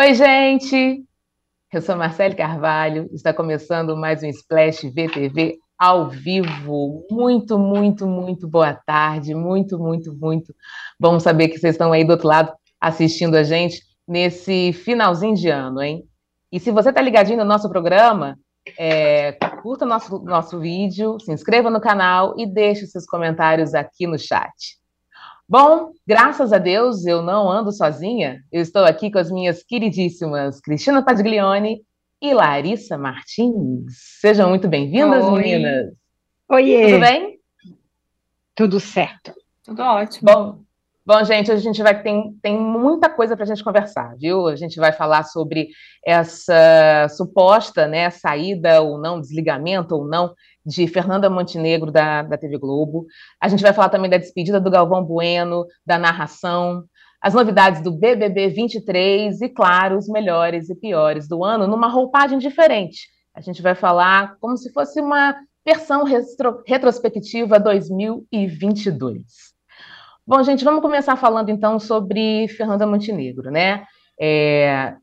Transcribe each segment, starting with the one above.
Oi, gente! Eu sou Marcele Carvalho, está começando mais um Splash VTV ao vivo. Muito, muito, muito boa tarde, muito, muito, muito bom saber que vocês estão aí do outro lado assistindo a gente nesse finalzinho de ano, hein? E se você está ligadinho no nosso programa, é, curta nosso, nosso vídeo, se inscreva no canal e deixe seus comentários aqui no chat. Bom, graças a Deus eu não ando sozinha. Eu estou aqui com as minhas queridíssimas Cristina Padiglione e Larissa Martins. Sejam muito bem-vindas, meninas. Oiê. Tudo bem? Tudo certo. Tudo ótimo. Bom, bom gente, hoje a gente vai tem, tem muita coisa para a gente conversar, viu? A gente vai falar sobre essa suposta, né, saída ou não, desligamento ou não de Fernanda Montenegro, da, da TV Globo. A gente vai falar também da despedida do Galvão Bueno, da narração, as novidades do BBB 23 e, claro, os melhores e piores do ano numa roupagem diferente. A gente vai falar como se fosse uma versão retro, retrospectiva 2022. Bom, gente, vamos começar falando então sobre Fernanda Montenegro, né? É,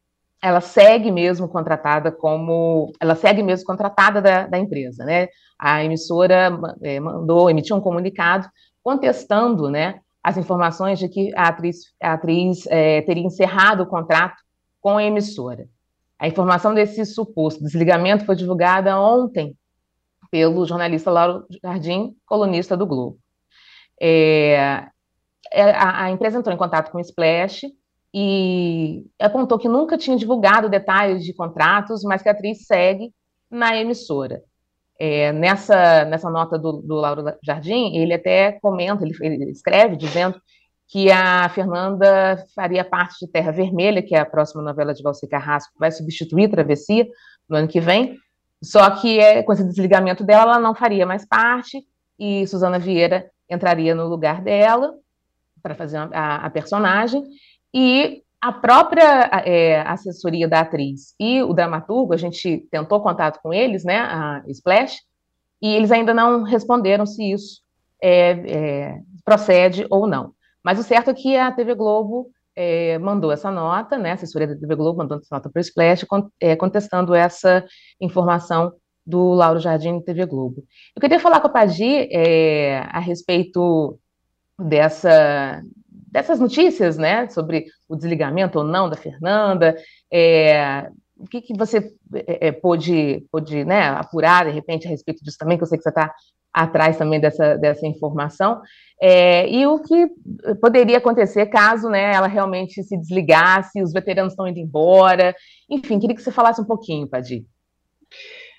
ela segue mesmo contratada como. Ela segue mesmo contratada da, da empresa, né? A emissora é, mandou, emitiu um comunicado contestando, né, as informações de que a atriz, a atriz é, teria encerrado o contrato com a emissora. A informação desse suposto desligamento foi divulgada ontem pelo jornalista Lauro Jardim, colunista do Globo. É a, a, empresa entrou em contato com o Splash e apontou que nunca tinha divulgado detalhes de contratos, mas que a atriz segue na emissora. É, nessa, nessa nota do, do Lauro Jardim, ele até comenta, ele, ele, escreve dizendo que a Fernanda faria parte de Terra Vermelha, que é a próxima novela de Valci Carrasco, vai substituir Travessia no ano que vem, só que é, com esse desligamento dela, ela não faria mais parte, e Suzana Vieira entraria no lugar dela para fazer a, a personagem, e a própria é, assessoria da atriz e o dramaturgo, a gente tentou contato com eles, né, a Splash, e eles ainda não responderam se isso é, é, procede ou não. Mas o certo é que a TV Globo é, mandou essa nota, né, a assessoria da TV Globo mandou essa nota para o Splash, é, contestando essa informação do Lauro Jardim TV Globo. Eu queria falar com a Padi é, a respeito dessa, dessas notícias, né, sobre o desligamento ou não da Fernanda, é, o que, que você é, é, pôde, pôde né, apurar, de repente, a respeito disso também, que eu sei que você está atrás também dessa, dessa informação, é, e o que poderia acontecer caso né, ela realmente se desligasse, os veteranos estão indo embora, enfim, queria que você falasse um pouquinho, Padir.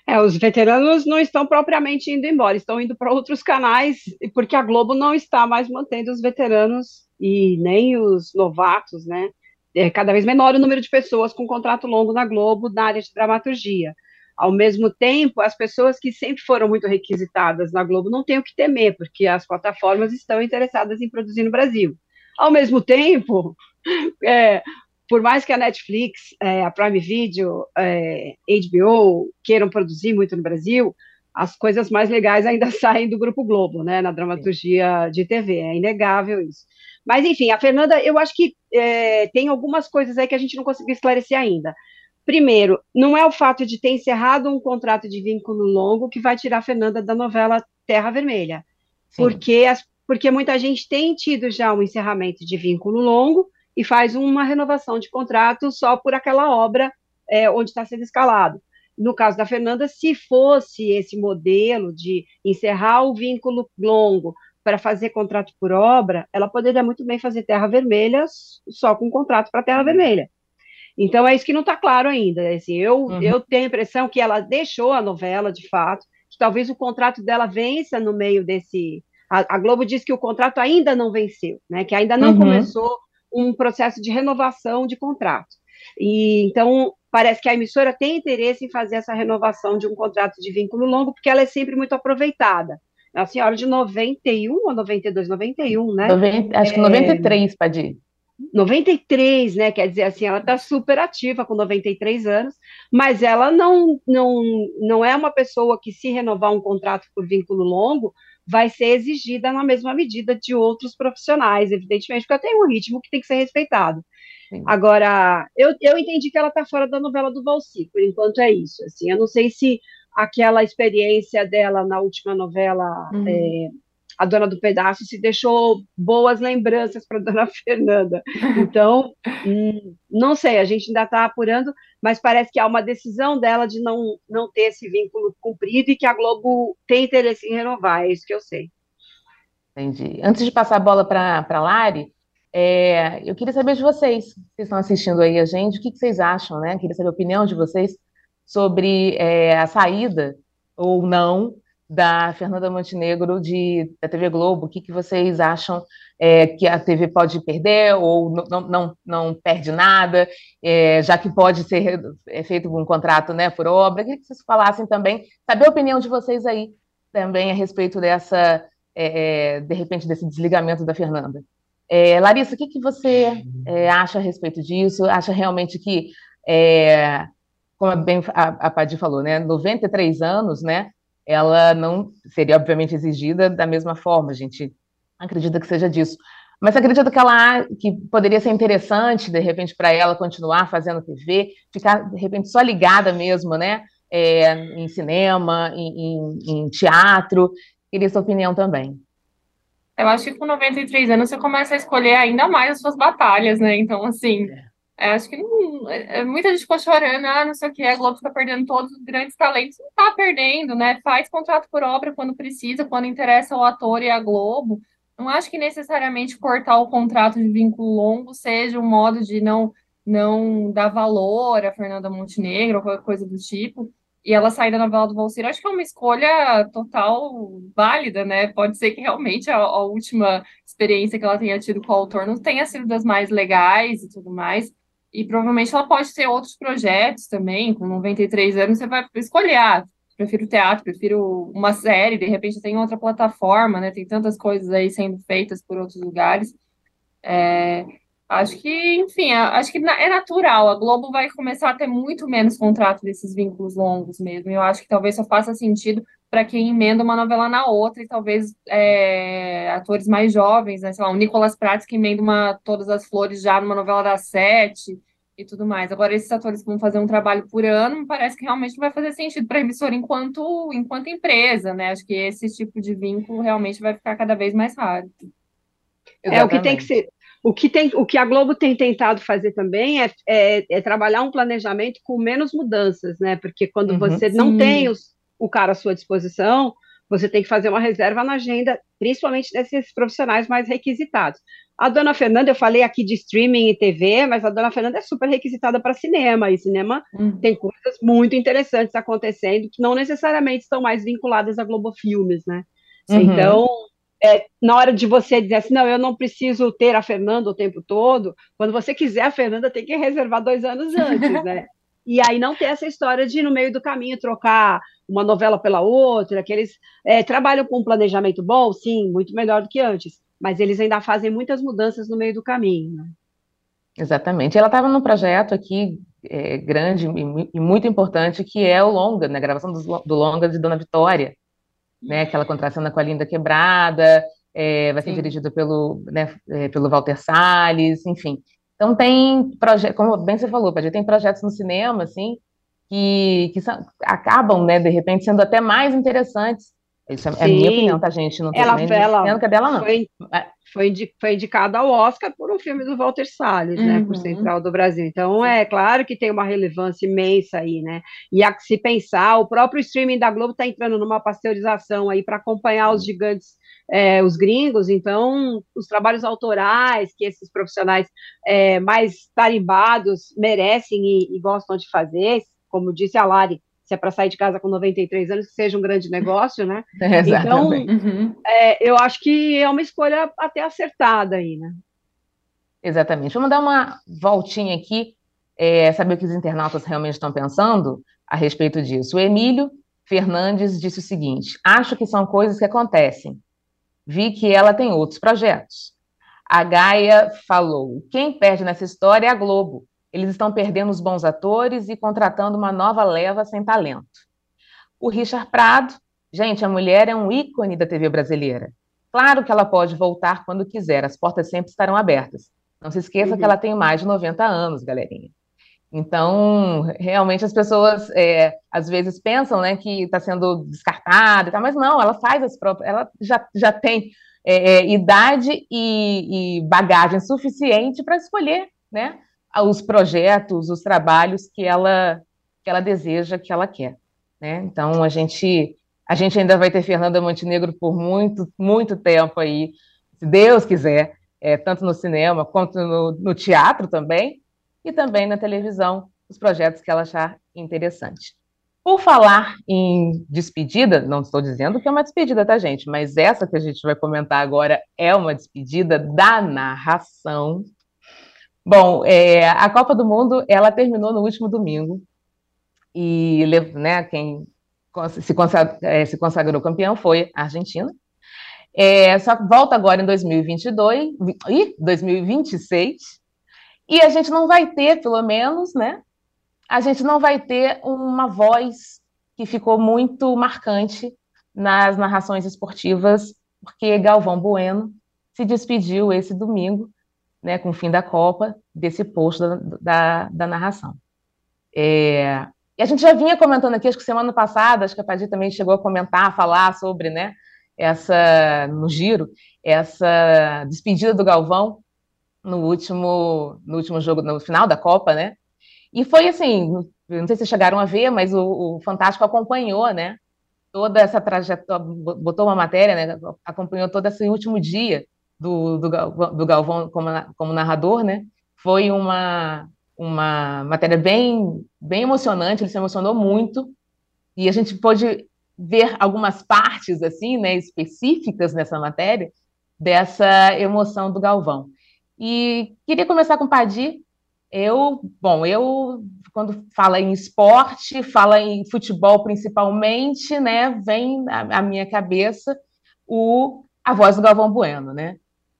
É, os veteranos não estão propriamente indo embora, estão indo para outros canais, porque a Globo não está mais mantendo os veteranos e nem os novatos, né? É cada vez menor o número de pessoas com contrato longo na Globo na área de dramaturgia. Ao mesmo tempo, as pessoas que sempre foram muito requisitadas na Globo não têm o que temer, porque as plataformas estão interessadas em produzir no Brasil. Ao mesmo tempo, é, por mais que a Netflix, é, a Prime Video, é, HBO queiram produzir muito no Brasil, as coisas mais legais ainda saem do Grupo Globo, né, na dramaturgia de TV, é inegável isso. Mas, enfim, a Fernanda, eu acho que é, tem algumas coisas aí que a gente não conseguiu esclarecer ainda. Primeiro, não é o fato de ter encerrado um contrato de vínculo longo que vai tirar a Fernanda da novela Terra Vermelha, porque, as, porque muita gente tem tido já um encerramento de vínculo longo, e faz uma renovação de contrato só por aquela obra é, onde está sendo escalado. No caso da Fernanda, se fosse esse modelo de encerrar o vínculo longo para fazer contrato por obra, ela poderia muito bem fazer Terra Vermelha só com contrato para Terra Vermelha. Então é isso que não está claro ainda. Assim, eu, uhum. eu tenho a impressão que ela deixou a novela, de fato, que talvez o contrato dela vença no meio desse. A, a Globo diz que o contrato ainda não venceu, né? Que ainda não uhum. começou um processo de renovação de contrato. E então parece que a emissora tem interesse em fazer essa renovação de um contrato de vínculo longo, porque ela é sempre muito aproveitada. A senhora de 91 ou 92, 91, né? 90, acho que 93, é, Padir. 93, né? Quer dizer, assim, ela está super ativa com 93 anos, mas ela não, não, não é uma pessoa que, se renovar um contrato por vínculo longo, vai ser exigida na mesma medida de outros profissionais, evidentemente, porque tem um ritmo que tem que ser respeitado. Sim. Agora, eu, eu entendi que ela está fora da novela do Valci, por enquanto é isso. Assim, eu não sei se aquela experiência dela na última novela, uhum. é, A Dona do Pedaço, se deixou boas lembranças para Dona Fernanda. Então, hum, não sei, a gente ainda está apurando, mas parece que há uma decisão dela de não, não ter esse vínculo cumprido e que a Globo tem interesse em renovar, é isso que eu sei. Entendi. Antes de passar a bola para a Lari, é, eu queria saber de vocês, que estão assistindo aí a gente, o que, que vocês acham, né? Queria saber a opinião de vocês sobre é, a saída ou não da Fernanda Montenegro de, da TV Globo. O que, que vocês acham é, que a TV pode perder ou não, não, não perde nada, é, já que pode ser é, feito um contrato né, por obra? Queria que vocês falassem também, saber a opinião de vocês aí também a respeito dessa, é, é, de repente, desse desligamento da Fernanda. É, Larissa, o que, que você acha a respeito disso? Acha realmente que como bem a, a Padi falou, né, 93 anos, né, ela não seria obviamente exigida da mesma forma, a gente acredita que seja disso. Mas acredito que ela que poderia ser interessante, de repente, para ela continuar fazendo TV, ficar, de repente, só ligada mesmo, né? É, em cinema, em, em, em, teatro. Queria sua opinião também. Eu acho que com 93 anos você começa a escolher ainda mais as suas batalhas, né? Então, assim, é. É, acho que não, é, é, muita gente ficou chorando, ah, não sei o que, a Globo está perdendo todos os grandes talentos. Não está perdendo, né? Faz contrato por obra quando precisa, quando interessa o ator e a Globo. Não acho que necessariamente cortar o contrato de vínculo longo seja um modo de não, não dar valor a Fernanda Montenegro ou qualquer coisa do tipo. E ela sair da novela do Valsir, acho que é uma escolha total válida, né? Pode ser que realmente a, a última experiência que ela tenha tido com o autor não tenha sido das mais legais e tudo mais e provavelmente ela pode ter outros projetos também, com 93 anos, você vai escolher, ah, prefiro teatro, prefiro uma série, de repente tem outra plataforma, né, tem tantas coisas aí sendo feitas por outros lugares, é, acho que, enfim, acho que é natural, a Globo vai começar a ter muito menos contrato desses vínculos longos mesmo, eu acho que talvez só faça sentido para quem emenda uma novela na outra, e talvez é, atores mais jovens, né? Sei lá, o Nicolas Prates que emenda uma, Todas as Flores já numa novela da Sete e tudo mais. Agora, esses atores que vão fazer um trabalho por ano, parece que realmente não vai fazer sentido para a emissora enquanto, enquanto empresa, né? Acho que esse tipo de vínculo realmente vai ficar cada vez mais raro. Exatamente. É o que tem que ser. O que, tem, o que a Globo tem tentado fazer também é, é, é trabalhar um planejamento com menos mudanças, né? Porque quando uhum, você sim. não tem os, o cara à sua disposição, você tem que fazer uma reserva na agenda, principalmente desses profissionais mais requisitados. A dona Fernanda, eu falei aqui de streaming e TV, mas a dona Fernanda é super requisitada para cinema, e cinema uhum. tem coisas muito interessantes acontecendo que não necessariamente estão mais vinculadas a Globo Filmes, né? Uhum. Então, é, na hora de você dizer assim, não, eu não preciso ter a Fernanda o tempo todo, quando você quiser a Fernanda, tem que reservar dois anos antes, né? e aí não ter essa história de, no meio do caminho, trocar uma novela pela outra, que eles é, trabalham com um planejamento bom, sim, muito melhor do que antes, mas eles ainda fazem muitas mudanças no meio do caminho. Né? Exatamente. Ela estava num projeto aqui é, grande e, e, muito importante, que é o Longa, né, a gravação do, do Longa de Dona Vitória, né, aquela contracena com a Linda Quebrada, é, vai ser dirigido pelo, né, é, pelo Walter Salles, enfim. Então tem projetos, como bem você falou, Padia, tem projetos no cinema, assim, que, que são, acabam, né, de repente, sendo até mais interessantes. Isso é, é a minha opinião, tá, gente? Não tô ela, ela que é dela, não. Foi, foi, foi indicada ao Oscar por um filme do Walter Salles, uhum. né, por uhum. Central do Brasil. Então, é claro que tem uma relevância imensa aí, né? E a, se pensar, o próprio streaming da Globo está entrando numa pasteurização aí para acompanhar os gigantes é, os gringos, então os trabalhos autorais que esses profissionais é, mais tarimbados merecem e, e, gostam de fazer, como disse a Lari, se é para sair de casa com 93 anos, que seja um grande negócio, né? É, então, uhum. é, eu acho que é uma escolha até acertada aí, né? Exatamente. Vamos dar uma voltinha aqui, é, saber o que os internautas realmente estão pensando a respeito disso. O Emílio Fernandes disse o seguinte: acho que são coisas que acontecem. Vi que ela tem outros projetos. A Gaia falou: quem perde nessa história é a Globo. Eles estão perdendo os bons atores e contratando uma nova leva sem talento. O Richard Prado, gente, a mulher é um ícone da TV brasileira. Claro que ela pode voltar quando quiser, as portas sempre estarão abertas. Não se esqueça uhum. que ela tem mais de 90 anos, galerinha. Então, realmente as pessoas é, às vezes pensam né, que está sendo descartada, tá, mas não, ela faz as próprias, ela já, já tem é, é, idade e, e, bagagem suficiente para escolher né, os projetos, os trabalhos que ela, que ela deseja, que ela quer. Né? Então, a gente, a gente ainda vai ter Fernanda Montenegro por muito, muito tempo aí, se Deus quiser, é, tanto no cinema quanto no, no teatro também, e também na televisão os projetos que ela achar interessante. Por falar em despedida, não estou dizendo que é uma despedida, tá, gente? Mas essa que a gente vai comentar agora é uma despedida da narração. Bom, é, a Copa do Mundo ela terminou no último domingo e né, quem se consagrou, é, se consagrou campeão foi a Argentina. É, só volta agora em 2022 e 2026 e a gente não vai ter, pelo menos, né? A gente não vai ter uma voz que ficou muito marcante nas narrações esportivas, porque Galvão Bueno se despediu esse domingo, né, com o fim da Copa, desse posto da, da, da narração. É, e a gente já vinha comentando aqui, acho que semana passada, acho que a Padir também chegou a comentar, a falar sobre, né, essa, no giro, essa despedida do Galvão, no último, no último jogo, no final da Copa, né? E foi assim, não sei se chegaram a ver, mas o, o Fantástico acompanhou, né? Toda essa trajetória, botou uma matéria, né? Acompanhou todo esse último dia do, do, do Galvão como, como narrador, né? Foi uma, uma matéria bem, bem emocionante, ele se emocionou muito, e a gente pôde ver algumas partes, assim, né, específicas nessa matéria, dessa emoção do Galvão. E queria começar com o Padir. Eu, bom, eu quando fala em esporte, fala em futebol principalmente, né, vem à minha cabeça o a voz do Galvão Bueno, né?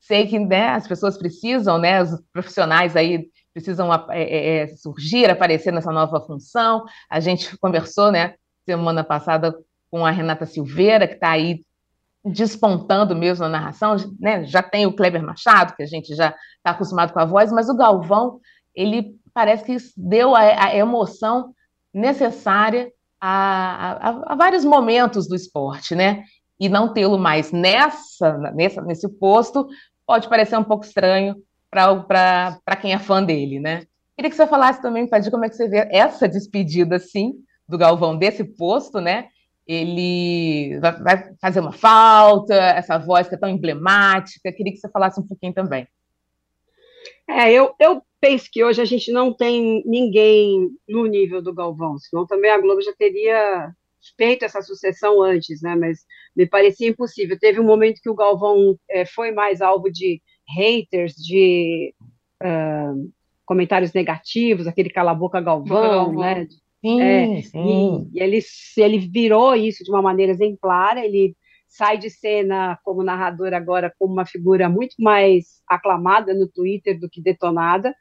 Sei que né, as pessoas precisam, né, os profissionais aí precisam é, é, é, surgir, aparecer nessa nova função. A gente conversou, né, semana passada com a Renata Silveira, que está aí despontando mesmo na narração, né? Já tem o Kleber Machado, que a gente já está acostumado com a voz, mas o Galvão, ele parece que deu a, a emoção necessária a, a, a, vários momentos do esporte, né? E não tê-lo mais nessa, nessa, nesse posto pode parecer um pouco estranho para quem é fã dele, né? Queria que você falasse também, Padir, como é que você vê essa despedida, assim, do Galvão desse posto, né? ele vai fazer uma falta, essa voz que é tão emblemática. Queria que você falasse um pouquinho também. É, eu, eu penso que hoje a gente não tem ninguém no nível do Galvão, senão também a Globo já teria feito essa sucessão antes, né? Mas me parecia impossível. Teve um momento que o Galvão é, foi mais alvo de haters, de uh, comentários negativos, aquele cala-boca Galvão, Galvão, né? Sim, é, sim. E, e ele, ele virou isso de uma maneira exemplar, ele sai de cena como narrador agora como uma figura muito mais aclamada no Twitter do que detonada.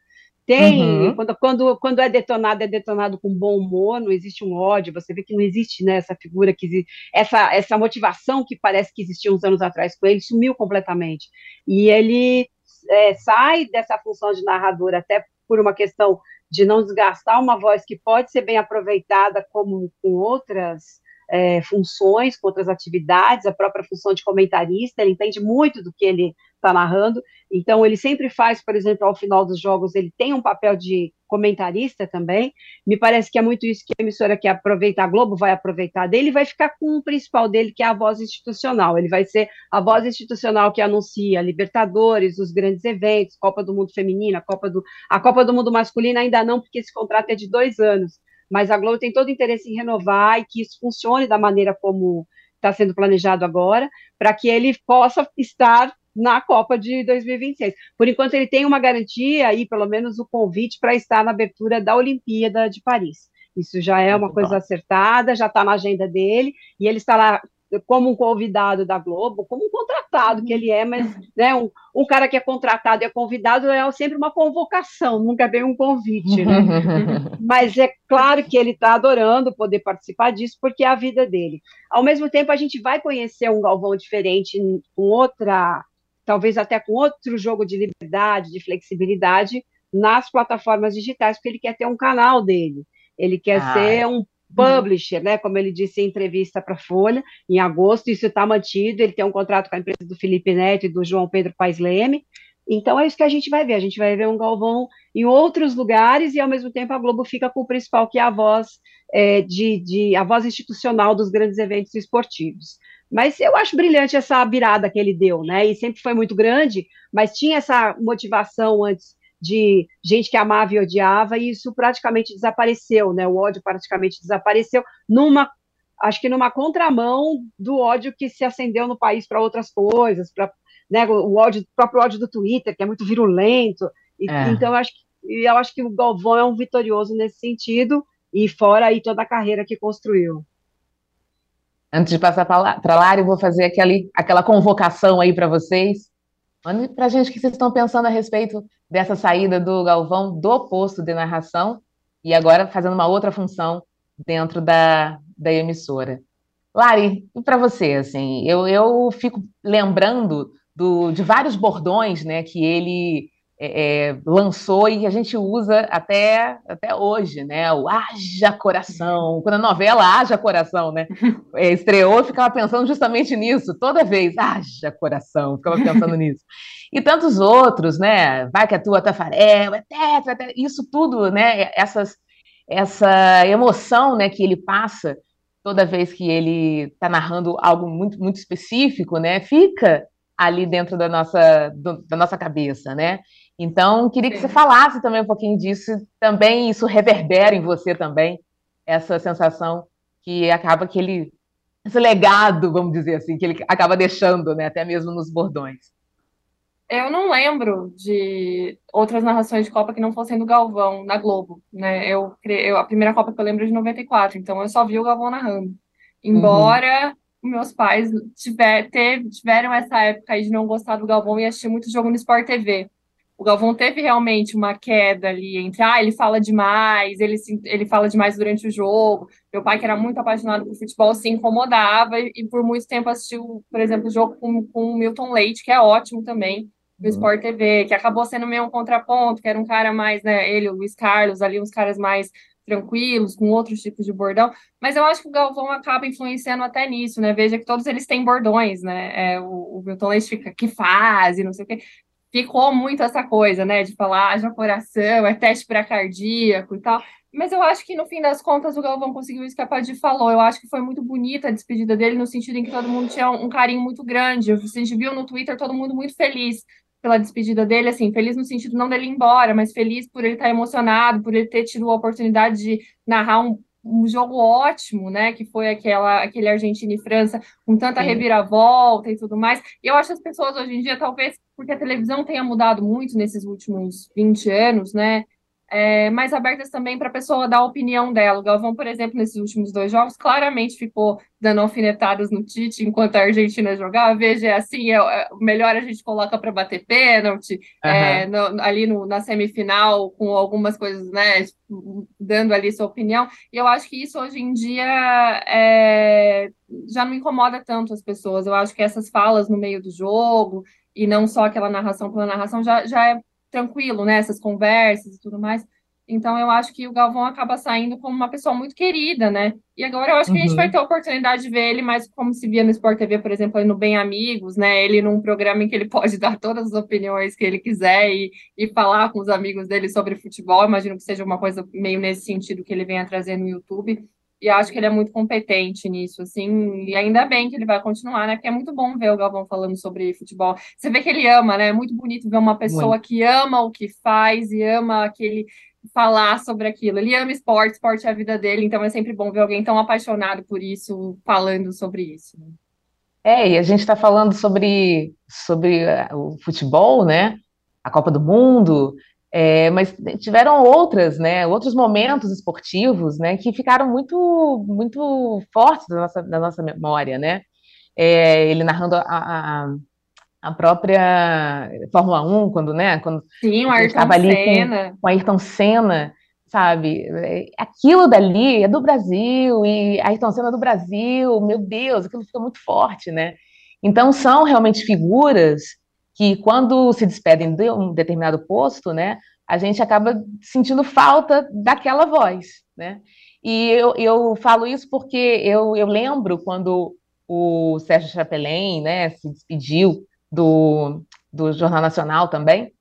Tem, uhum. quando, quando, quando é detonado, é detonado com bom humor, não existe um ódio, você vê que não existe né, essa figura, que essa, essa motivação que parece que existia uns anos atrás com ele, sumiu completamente. E ele é, sai dessa função de narrador até por uma questão de não desgastar uma voz que pode ser bem aproveitada como com outras é, funções, com outras atividades, a própria função de comentarista, ele entende muito do que ele está narrando, então ele sempre faz, por exemplo, ao final dos jogos, ele tem um papel de comentarista também, me parece que é muito isso que a emissora que aproveita, a Globo vai aproveitar dele, vai ficar com o principal dele, que é a voz institucional, ele vai ser a voz institucional que anuncia Libertadores, os grandes eventos, Copa do Mundo Feminina, Copa do, a Copa do Mundo Masculina ainda não, porque esse contrato é de dois anos, mas a Globo tem todo o interesse em renovar e que isso funcione da maneira como está sendo planejado agora, para que ele possa estar na Copa de 2026. Por enquanto, ele tem uma garantia e pelo menos o convite para estar na abertura da Olimpíada de Paris. Isso já é uma coisa acertada, já está na agenda dele, e ele está lá como um convidado da Globo, como um contratado que ele é, mas né, um, um cara que é contratado e é convidado é sempre uma convocação, nunca vem um convite, né? mas é claro que ele está adorando poder participar disso, porque é a vida dele. Ao mesmo tempo, a gente vai conhecer um Galvão diferente, com outra talvez até com outro jogo de liberdade, de flexibilidade nas plataformas digitais, porque ele quer ter um canal dele, ele quer ah, ser um publisher, né? Como ele disse em entrevista para a Folha, em agosto, isso está mantido. Ele tem um contrato com a empresa do Felipe Neto e do João Pedro Paes Leme. Então é isso que a gente vai ver. A gente vai ver um Galvão em outros lugares e ao mesmo tempo a Globo fica com o principal, que é a voz é, de, de a voz institucional dos grandes eventos esportivos. Mas eu acho brilhante essa virada que ele deu, né? E sempre foi muito grande, mas tinha essa motivação antes de gente que amava e odiava, e isso praticamente desapareceu, né? O ódio praticamente desapareceu numa acho que numa contramão do ódio que se acendeu no país para outras coisas, para né, o ódio, o próprio ódio do Twitter, que é muito virulento. E, é. Então, eu acho, que, eu acho que o Galvão é um vitorioso nesse sentido, e fora aí toda a carreira que construiu. Antes de passar para Lara, eu vou fazer aquele, aquela convocação aí para vocês. Mande para a gente o que vocês estão pensando a respeito dessa saída do Galvão do posto de narração e agora fazendo uma outra função dentro da, da emissora. Lari, e para você, assim, eu, eu fico lembrando do, de vários bordões né, que ele é, é, lançou e a gente usa até, até hoje, né? O Haja Coração. Quando a novela Haja Coração, né? É, estreou, eu ficava pensando justamente nisso, toda vez, Haja Coração, ficava pensando nisso. E tantos outros, né? Vai que a tua Tafarel, é tetra, tetra, isso tudo, né? Essas, essa emoção né, que ele passa toda vez que ele está narrando algo muito, muito específico, né? Fica ali dentro da nossa, do, da nossa cabeça, né? Então, queria que você falasse também um pouquinho disso, também isso reverbera em você também, essa sensação que acaba que ele, esse legado, vamos dizer assim, que ele acaba deixando, né, até mesmo nos bordões. Eu não lembro de outras narrações de Copa que não fossem do Galvão, na Globo, né, eu, eu a primeira Copa que eu lembro é de 94, então eu só vi o Galvão narrando, embora... Uhum meus pais tiver, teve, tiveram essa época aí de não gostar do Galvão e assistir muito jogo no Sport TV o Galvão teve realmente uma queda ali entre, ah, ele fala demais, ele, ele fala demais durante o jogo. Meu pai, que era muito apaixonado por futebol, se incomodava e, e por muito tempo assistiu, por exemplo, o jogo com, com o Milton Leite, que é ótimo também, do uhum. Sport TV, que acabou sendo meio um contraponto, que era um cara mais, né, ele, o Luiz Carlos, ali, uns caras mais tranquilos, com outros tipos de bordão, mas eu acho que o Galvão acaba influenciando até nisso, né? Veja que todos eles têm bordões, né? É, o, o Milton Leite fica que faz, e não sei o quê ficou muito essa coisa, né, de falar, haja coração, é teste para cardíaco e tal. Mas eu acho que no fim das contas o Galvão conseguiu escapar de falou. Eu acho que foi muito bonita a despedida dele, no sentido em que todo mundo tinha um carinho muito grande. A gente viu no Twitter todo mundo muito feliz pela despedida dele, assim, feliz no sentido não dele ir embora, mas feliz por ele estar emocionado, por ele ter tido a oportunidade de narrar um um jogo ótimo, né? Que foi aquela, aquele Argentina e França, com tanta Sim. reviravolta e tudo mais. E eu acho que as pessoas hoje em dia, talvez porque a televisão tenha mudado muito nesses últimos 20 anos, né? É, mais abertas também para a pessoa dar a opinião dela. O Galvão, por exemplo, nesses últimos dois jogos, claramente ficou dando alfinetadas no Tite enquanto a Argentina jogava. Veja, é assim, é, é melhor a gente coloca para bater pênalti, uhum. é, no, ali no, na semifinal, com algumas coisas, né, dando ali sua opinião. E eu acho que isso hoje em dia é, já não incomoda tanto as pessoas. Eu acho que essas falas no meio do jogo, e não só aquela narração pela narração, já, já é tranquilo, né? Essas conversas e tudo mais. Então, eu acho que o Galvão acaba saindo como uma pessoa muito querida, né? E agora eu acho que a gente vai uhum. ter a oportunidade de ver ele mais como se via no Sport TV, por exemplo, no Bem Amigos, né? Ele num programa em que ele pode dar todas as opiniões que ele quiser e, e falar com os amigos dele sobre futebol. Imagino que seja uma coisa meio nesse sentido que ele venha trazer no YouTube. E acho que ele é muito competente nisso, assim, e ainda bem que ele vai continuar, né? Porque é muito bom ver o Galvão falando sobre futebol. Você vê que ele ama, né? É muito bonito ver uma pessoa muito. que ama o que faz e ama aquele falar sobre aquilo. Ele ama esporte, esporte é a vida dele, então é sempre bom ver alguém tão apaixonado por isso falando sobre isso. Né? É, e a gente está falando sobre, sobre eh, o futebol, né? A Copa do Mundo, é, mas tiveram outras, né, outros momentos esportivos, né, que ficaram muito, muito fortes da nossa, da nossa memória, né? É, ele narrando a, a, a, própria Fórmula 1, quando, né, quando Sim, o Ayrton ali Senna. Com, com Ayrton Senna, sabe? É, aquilo dali é do Brasil e Ayrton Senna é do Brasil, meu Deus, aquilo fica muito forte, né? Então são realmente figuras que quando se despedem de um determinado posto, né, a gente acaba sentindo falta daquela voz, né? E eu, eu falo isso porque eu, eu lembro quando o Sérgio Chapelain, né, se despediu do, do Jornal Nacional também,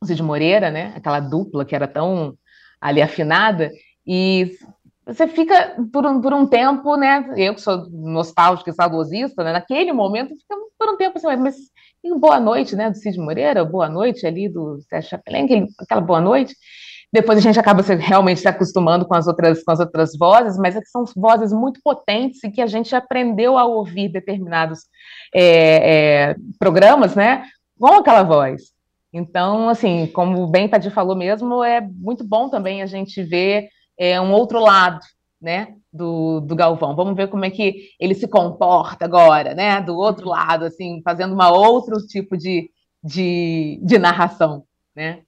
o Cid Moreira, né, aquela dupla que era tão ali afinada, e você fica por um, por um tempo, né? Eu que sou nostálgica e saudosista, né? Naquele momento, fica por um tempo assim, mas boa noite, né? Do Cid Moreira, boa noite ali do Sérgio Chapelin, aquela boa noite. Depois a gente acaba realmente se acostumando com as outras com as outras vozes, mas é são vozes muito potentes e que a gente aprendeu a ouvir determinados é, é, programas, né? Com aquela voz. Então, assim, como o Ben Padir falou mesmo, é muito bom também a gente ver é, um outro lado, né, do, do Galvão. Vamos ver como é que ele se comporta agora, né, do outro lado, assim, fazendo uma outro tipo de, de, de narração, né?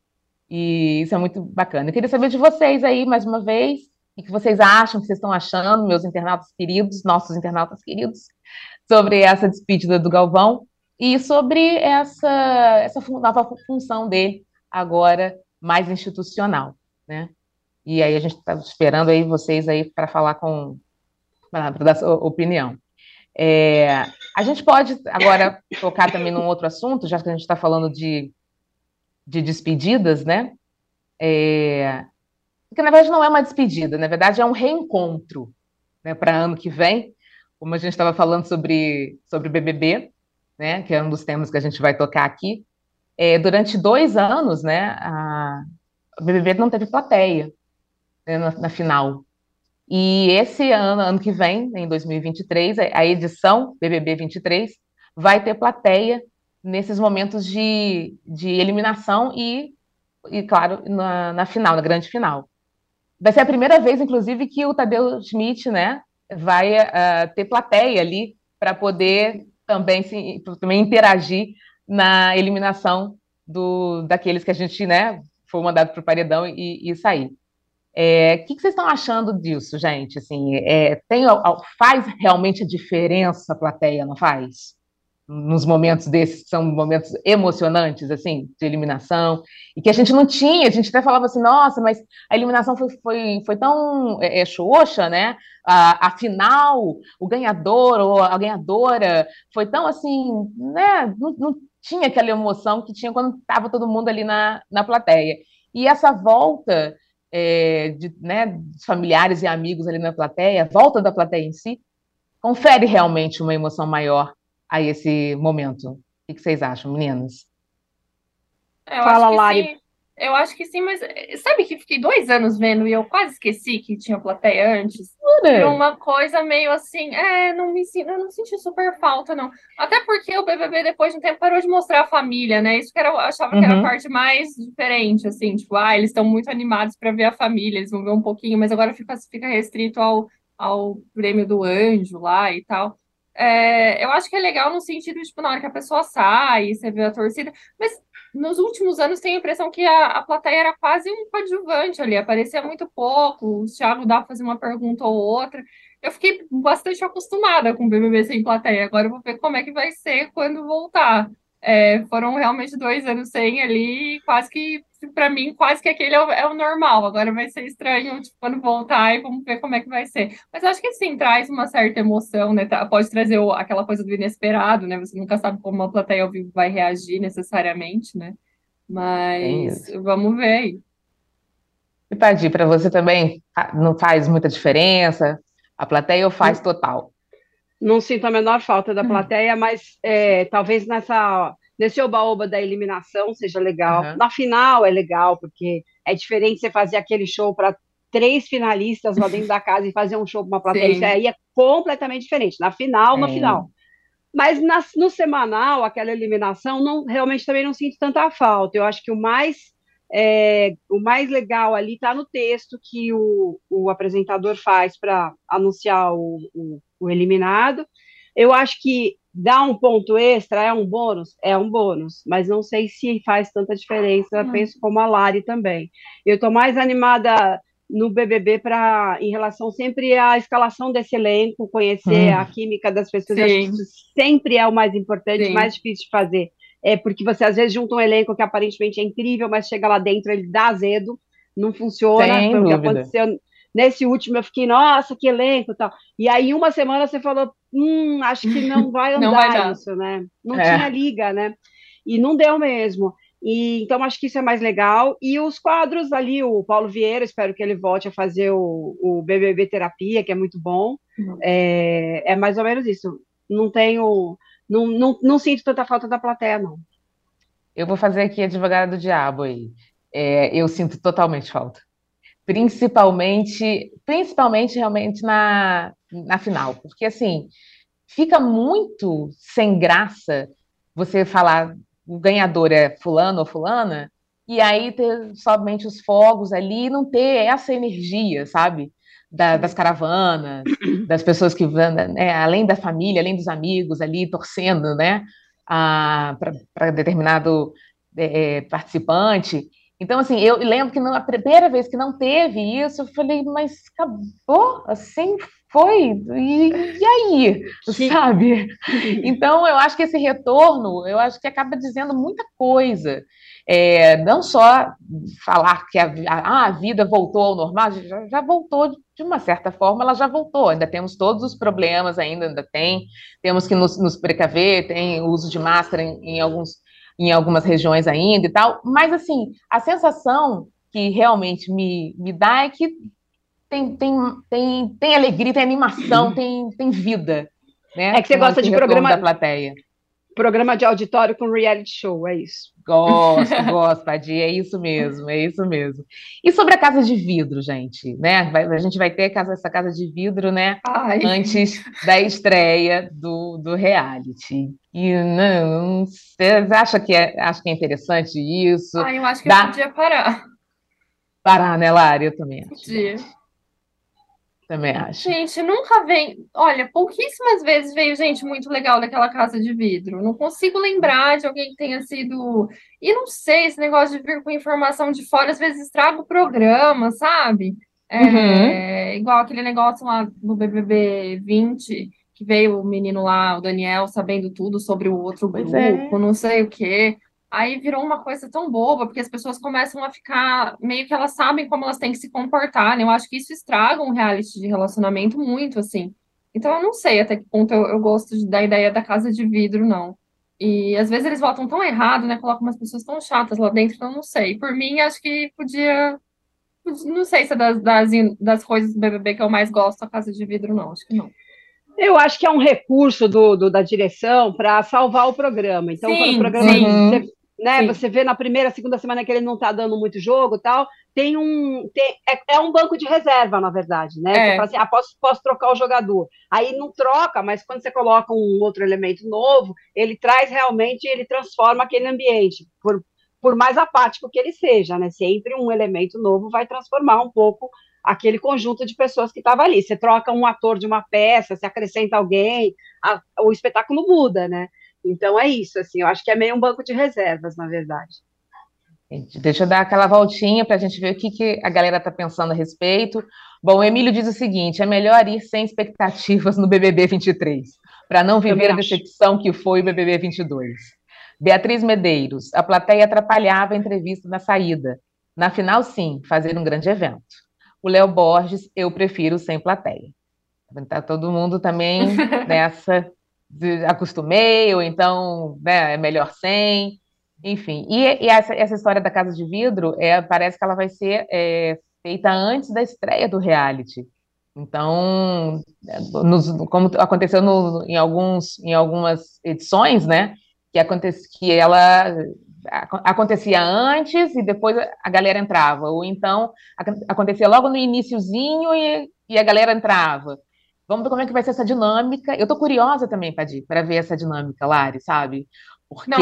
E isso é muito bacana. Eu queria saber de vocês aí, mais uma vez, o que vocês acham, o que vocês estão achando, meus internautas queridos, nossos internautas queridos, sobre essa despedida do Galvão e sobre essa, essa nova função dele agora mais institucional, né? E aí a gente está esperando aí vocês aí para falar com para dar sua opinião. É, a gente pode agora tocar também num outro assunto, já que a gente está falando de, de despedidas, né? É, porque na verdade não é uma despedida, na verdade é um reencontro né, para ano que vem, como a gente estava falando sobre, sobre BBB, né, que é um dos temas que a gente vai tocar aqui. É, durante dois anos, né, a, a BBB não teve plateia né, na, na, final. E esse ano, ano que vem, em 2023, a edição BBB 23 vai ter plateia nesses momentos de, de eliminação e, e claro, na, na final, na grande final. Vai ser a primeira vez, inclusive, que o Tadeu Schmidt, né, vai uh, ter plateia ali para poder também se também interagir na eliminação do daqueles que a gente, né, foi mandado para o paredão e, e sair. É, o que, que, vocês estão achando disso, gente? Assim, é, tem, faz realmente a diferença a plateia, não faz? Nos momentos desses, que são momentos emocionantes, assim, de eliminação, e que a gente não tinha, a gente até falava assim, nossa, mas a eliminação foi, foi, foi tão é, é xoxa, né? A, a, final, o ganhador ou a ganhadora foi tão assim, né? Não, não tinha aquela emoção que tinha quando estava todo mundo ali na, na plateia. E essa volta é, de, né, familiares e amigos ali na plateia, volta da plateia em si, confere realmente uma emoção maior a esse momento. O que vocês acham, meninas? Eu Fala, Lari. Sim. Eu acho que sim, mas eh, sabe que fiquei dois anos vendo e eu quase esqueci que tinha plateia antes? É uma coisa meio assim, é, não me eu não senti super falta, não. Até porque o BBB, depois de um tempo, parou de mostrar a família, né? Isso que era, eu achava uhum. que era a uhum. parte mais diferente, assim, tipo, ah, eles estão muito animados para ver a família, eles vão ver um pouquinho, mas agora fica, fica restrito ao, ao prêmio do anjo lá e tal. É, eu acho que é legal no sentido, tipo, na hora que a pessoa sai, você vê a torcida, mas nos últimos anos tenho a impressão que a, a plateia era quase um coadjuvante ali, aparecia muito pouco, o Thiago dá para fazer uma pergunta ou outra. Eu fiquei bastante acostumada com o BBB sem plateia, agora eu vou ver como é que vai ser quando voltar. É, foram realmente dois anos sem ali, quase que, para mim, quase que aquele é o, é o, normal. Agora vai ser estranho, tipo, quando voltar e vamos ver como é que vai ser. Mas acho que sim, traz uma certa emoção, né? Tá, pode trazer o, aquela coisa do inesperado, né? Você nunca sabe como uma plateia ao vivo vai reagir necessariamente, né? Mas é vamos ver aí. E Padir, para você também não faz muita diferença? A plateia ou faz total? não sinto a menor falta da hum. plateia, mas é, talvez nessa nesse oba-oba da eliminação seja legal. Uhum. Na final é legal, porque é diferente você fazer aquele show para três finalistas lá dentro da casa e fazer um show com uma plateia. Sim. Aí é completamente diferente. Na final, é. na final. Mas na, no semanal, aquela eliminação, não, realmente também não sinto tanta falta. Eu acho que o mais é, o mais legal ali está no texto que o, o apresentador faz para anunciar o, o, o, eliminado. Eu acho que dar um ponto extra é um bônus? É um bônus, mas não sei se faz tanta diferença. Hum. Penso como a Lari também. Eu estou mais animada no BBB para em relação sempre à escalação desse elenco, conhecer hum. a química das pessoas. Acho que isso sempre é o mais importante, Sim. mais difícil de fazer é porque você às vezes junta um elenco que aparentemente é incrível, mas chega lá dentro, ele dá azedo, não funciona. Sem foi o que dúvida. aconteceu nesse último, eu fiquei, nossa, que elenco e tal. E aí, uma semana você falou, hum, acho que não vai andar Não vai isso, né? Não É. tinha liga, né? E não deu mesmo. E, então, acho que isso é mais legal. E os quadros ali, o Paulo Vieira, espero que ele volte a fazer o, o BBB Terapia, que é muito bom. Uhum. É, é mais ou menos isso. Não tenho. Não, não, não sinto tanta falta da plateia, não. Eu vou fazer aqui advogada do diabo aí. É, eu sinto totalmente falta. Principalmente, principalmente realmente na, na final. Porque assim, fica muito sem graça você falar o ganhador é fulano ou fulana, e aí ter somente os fogos ali e não ter essa energia, sabe? Da- das caravanas, das pessoas que vão, né, além da família, além dos amigos ali torcendo, né? Para determinado é, participante. Então, assim, eu lembro que na primeira vez que não teve isso, eu falei, mas acabou? Assim foi? E, e aí? Que- Sabe? Então, eu acho que esse retorno, eu acho que acaba dizendo muita coisa. É, não só falar que a, a, a vida voltou ao normal, já, já voltou de uma certa forma, ela já voltou. Ainda temos todos os problemas, ainda, ainda tem. Temos que nos, nos precaver, tem o uso de máscara em, em alguns, em algumas regiões ainda e tal. Mas, assim, a sensação que realmente me, me dá é que tem, tem, tem, tem alegria, tem animação, tem, tem vida. Né? É que você gosta de programa- da plateia. Programa de auditório com reality show, é isso. Gosto, gosto, Padir, é isso mesmo, é isso mesmo. E sobre a casa de vidro, gente, né? Vai- a gente vai ter casa- essa casa de vidro, né? Ai, Antes da estreia do, do reality. E não, vocês acham que é, acham que é interessante isso? ai, eu acho que Dá. eu podia parar. Parar, né, Lara? Eu também acho. Podia. Também acho. Gente, nunca vem. Olha, pouquíssimas vezes veio gente muito legal daquela casa de vidro. Não consigo lembrar de alguém que tenha sido. E não sei, esse negócio de vir com informação de fora às vezes estraga o programa, sabe? É, Uhum. igual aquele negócio lá no BBB 20, que veio o menino lá, o Daniel, sabendo tudo sobre o outro Pois grupo, é. não sei o quê. Aí virou uma coisa tão boba, porque as pessoas começam a ficar meio que elas sabem como elas têm que se comportar, né? Eu acho que isso estraga um reality de relacionamento muito, assim. Então eu não sei até que ponto eu, eu gosto de- da ideia da casa de vidro, não. E às vezes eles votam tão errado, né? Colocam umas pessoas tão chatas lá dentro, então eu não sei. Por mim, acho que podia. Não sei se é das, das, das coisas do BBB que eu mais gosto, a casa de vidro, não. Acho que não. Eu acho que é um recurso do, do- da direção para salvar o programa. Então, quando Sim, o programa sim. Você, né, Sim. você vê na primeira, segunda semana que ele não está dando muito jogo e tal, tem um. tem- é, é um banco de reserva, na verdade, né? É. Você fala assim, ah, posso, posso trocar o jogador. Aí não troca, mas quando você coloca um outro elemento novo, ele traz realmente, ele transforma aquele ambiente, por, por mais apático que ele seja, né? Sempre um elemento novo vai transformar um pouco aquele conjunto de pessoas que estava ali. Você troca um ator de uma peça, se acrescenta alguém, a- o espetáculo muda, né? Então é isso, assim, eu acho que é meio um banco de reservas, na verdade. Deixa eu dar aquela voltinha para a gente ver o que, que a galera está pensando a respeito. Bom, o Emílio diz o seguinte: é melhor ir sem expectativas no BBB 23, para não viver a decepção que foi o BBB 22. Beatriz Medeiros, a plateia atrapalhava a entrevista na saída. Na final, sim, fazer um grande evento. O Léo Borges, eu prefiro sem plateia. Tá todo mundo também nessa, acostumei, ou então né, é melhor sem. Enfim, e, e essa, essa história da Casa de Vidro é, parece que ela vai ser é, feita antes da estreia do reality. Então, é, nos- como aconteceu no- em, alguns, em algumas edições, né? Que, aconte, que ela ac- acontecia antes e depois a galera entrava, ou então ac- acontecia logo no iniciozinho e, e a galera entrava. Vamos ver como é que vai ser essa dinâmica. Eu tô curiosa também, Padir, para ver essa dinâmica, Lari, sabe? Porque Não,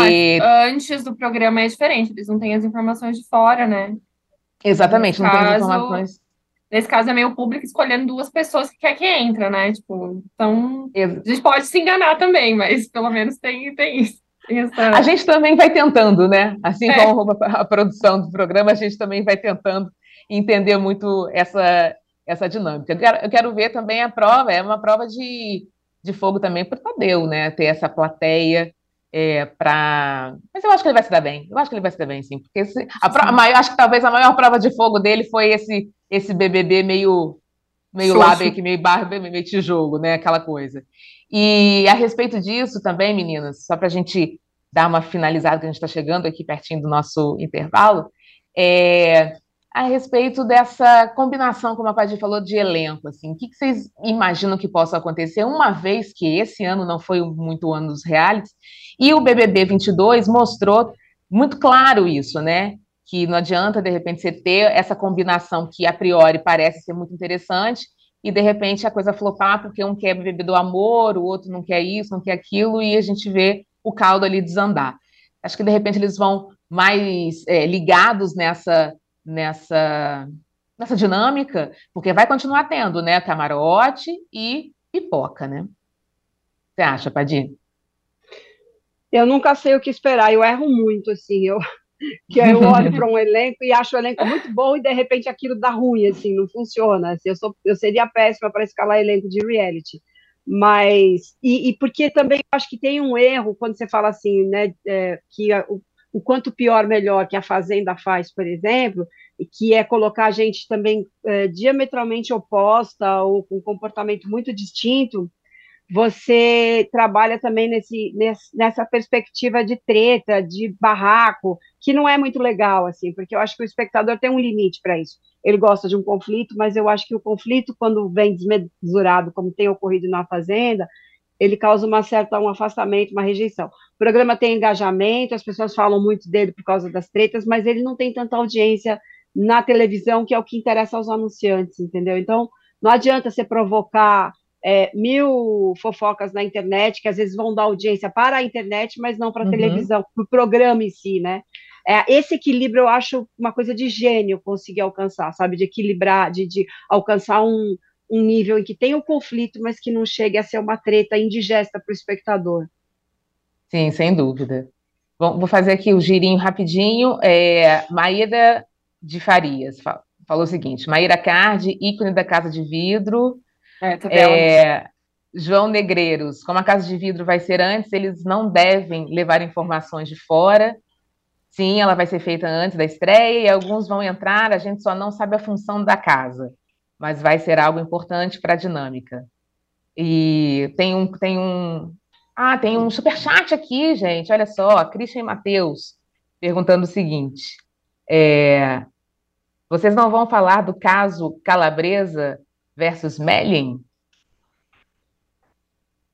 antes do programa é diferente, eles não têm as informações de fora, né? Exatamente, não tem as caso- informações. Nesse caso é meio público escolhendo duas pessoas que quer que entra, né? Tipo, então Ex- a gente pode se enganar também, mas pelo menos tem, tem isso. Tem essa... A gente também vai tentando, né? Assim É. como a produção do programa, a gente também vai tentando entender muito essa, essa dinâmica. Eu quero, eu quero ver também a prova, é uma prova de, de fogo também para o Tadeu, né? Ter essa plateia é, para. Mas eu acho que ele vai se dar bem. Eu acho que ele vai se dar bem, sim. Porque esse, a, a maior, acho que talvez a maior prova de fogo dele foi esse, esse BBB meio meio lábio aqui, meio barba, meio tijolo, né? Aquela coisa. E a respeito disso também, meninas, só para a gente dar uma finalizada, que a gente está chegando aqui pertinho do nosso intervalo, é, a respeito dessa combinação, como a Padir falou, de elenco. Assim, o que, vocês imaginam que possa acontecer, uma vez que esse ano não foi muito o ano dos realities, e o BBB 22 mostrou muito claro isso, né? Que não adianta, de repente, você ter essa combinação que, a priori, parece ser muito interessante, e, de repente, a coisa flopar porque um quer BBB do amor, o outro não quer isso, não quer aquilo, e a gente vê o caldo ali desandar. Acho que, de repente, eles vão mais é, ligados nessa nessa, nessa dinâmica, porque vai continuar tendo, né, camarote e pipoca, né? Você acha, Padir? Eu nunca sei o que esperar, eu erro muito, assim, eu que eu olho para um elenco e acho o elenco muito bom e de repente aquilo dá ruim, assim, não funciona. Assim, eu, sou, eu seria péssima para escalar elenco de reality. Mas, e, e, porque também acho que tem um erro quando você fala assim, né, é, que a, o, o quanto pior, melhor que a Fazenda faz, por exemplo, que é colocar a gente também é, diametralmente oposta ou com um comportamento muito distinto, você trabalha também nesse, nessa perspectiva de treta, de barraco, que não é muito legal, assim, porque eu acho que o espectador tem um limite para isso. Ele gosta de um conflito, mas eu acho que o conflito, quando vem desmesurado, como tem ocorrido na Fazenda, ele causa uma certa um afastamento, uma rejeição. O programa tem engajamento, as pessoas falam muito dele por causa das tretas, mas ele não tem tanta audiência na televisão, que é o que interessa aos anunciantes, entendeu? Então, não adianta você provocar é, mil fofocas na internet, que às vezes vão dar audiência para a internet, mas não para a uhum. televisão, para o programa em si, né? É, esse equilíbrio eu acho uma coisa de gênio conseguir alcançar, sabe? De equilibrar, de, de alcançar um, um nível em que tem o conflito, mas que não chegue a ser uma treta indigesta para o espectador. Sim, sem dúvida. Bom, vou fazer aqui o girinho rapidinho. É, Maíra de Farias falou o seguinte: Maíra Cardi, ícone da Casa de Vidro. É, é, João Negreiros, como a Casa de Vidro vai ser antes, eles não devem levar informações de fora. Sim, ela vai ser feita antes da estreia e alguns vão entrar, a gente só não sabe a função da casa mas vai ser algo importante para a dinâmica. E tem um, tem um. Ah, tem um superchat aqui, gente. Olha só, Christian Matheus perguntando o seguinte: é, vocês não vão falar do caso Calabresa versus Mellin?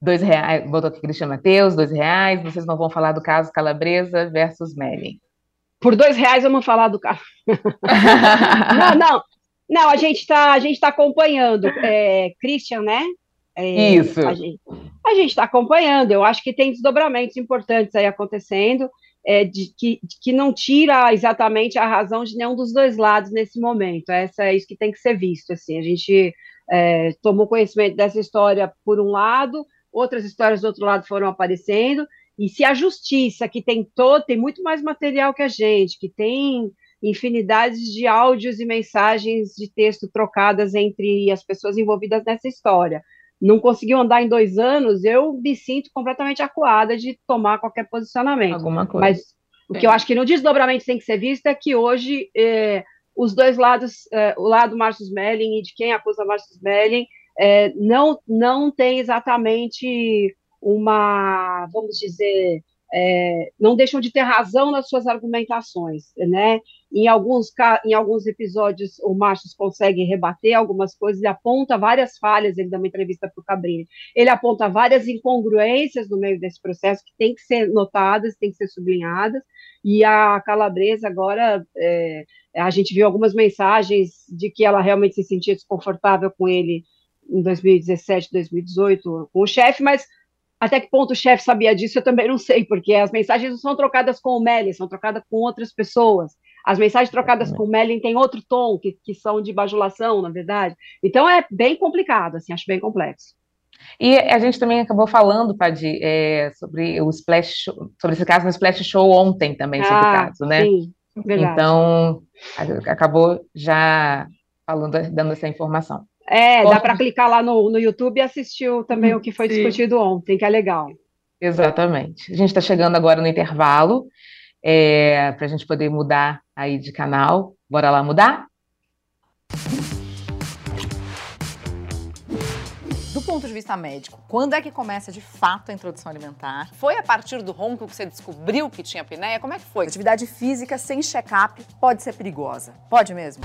Dois reais, botou aqui Cristian Matheus, dois reais. Vocês não vão falar do caso Calabresa versus Mellin? Por dois reais vamos falar do caso. não, não. Não, a gente está tá acompanhando. É, Christian, né? É, Isso. A gente está acompanhando. Eu acho que tem desdobramentos importantes aí acontecendo, é, de, que, de, que não tira exatamente a razão de nenhum dos dois lados nesse momento. Essa é isso que tem que ser visto. Assim, a gente é, tomou conhecimento dessa história por um lado, outras histórias do outro lado foram aparecendo. E se a justiça, que tem todo, tem muito mais material que a gente, que tem infinidades de áudios e mensagens de texto trocadas entre as pessoas envolvidas nessa história. Não conseguiu andar em dois anos, eu me sinto completamente acuada de tomar qualquer posicionamento. Alguma coisa. Mas o que eu acho que no desdobramento tem que ser visto é que hoje é, os dois lados, é, o lado Marcos Melling e de quem acusa Marcos Melling, é, não, não tem exatamente uma, vamos dizer, é, não deixam de ter razão nas suas argumentações, né? Em alguns, em alguns episódios, o Machos consegue rebater algumas coisas, ele aponta várias falhas, ele dá uma entrevista para o Cabrini, ele aponta várias incongruências no meio desse processo que tem que ser notadas, tem que ser sublinhadas, e a Calabresa agora, é, a gente viu algumas mensagens de que ela realmente se sentia desconfortável com ele em 2017, 2018, com o chefe, mas até que ponto o chefe sabia disso, eu também não sei, porque as mensagens não são trocadas com o Melly, são trocadas com outras pessoas. As mensagens trocadas com o Melly têm outro tom, que, que são de bajulação, na verdade. Então é bem complicado, assim, acho bem complexo. E a gente também acabou falando, Padi, é, sobre o Splash, sobre esse caso no Splash Show ontem também, ah, sobre o ah, caso, né? Sim, verdade. Então, acabou já falando, dando essa informação. É, dá para clicar lá no, no YouTube e assistir também hum, o que foi sim. discutido ontem, que é legal. Exatamente. A gente está chegando agora no intervalo, é, para a gente poder mudar aí de canal. Bora lá mudar? Do ponto de vista médico, quando é que começa de fato a introdução alimentar? Foi a partir do ronco que você descobriu que tinha apneia? Como é que foi? Atividade física sem check-up pode ser perigosa. Pode mesmo?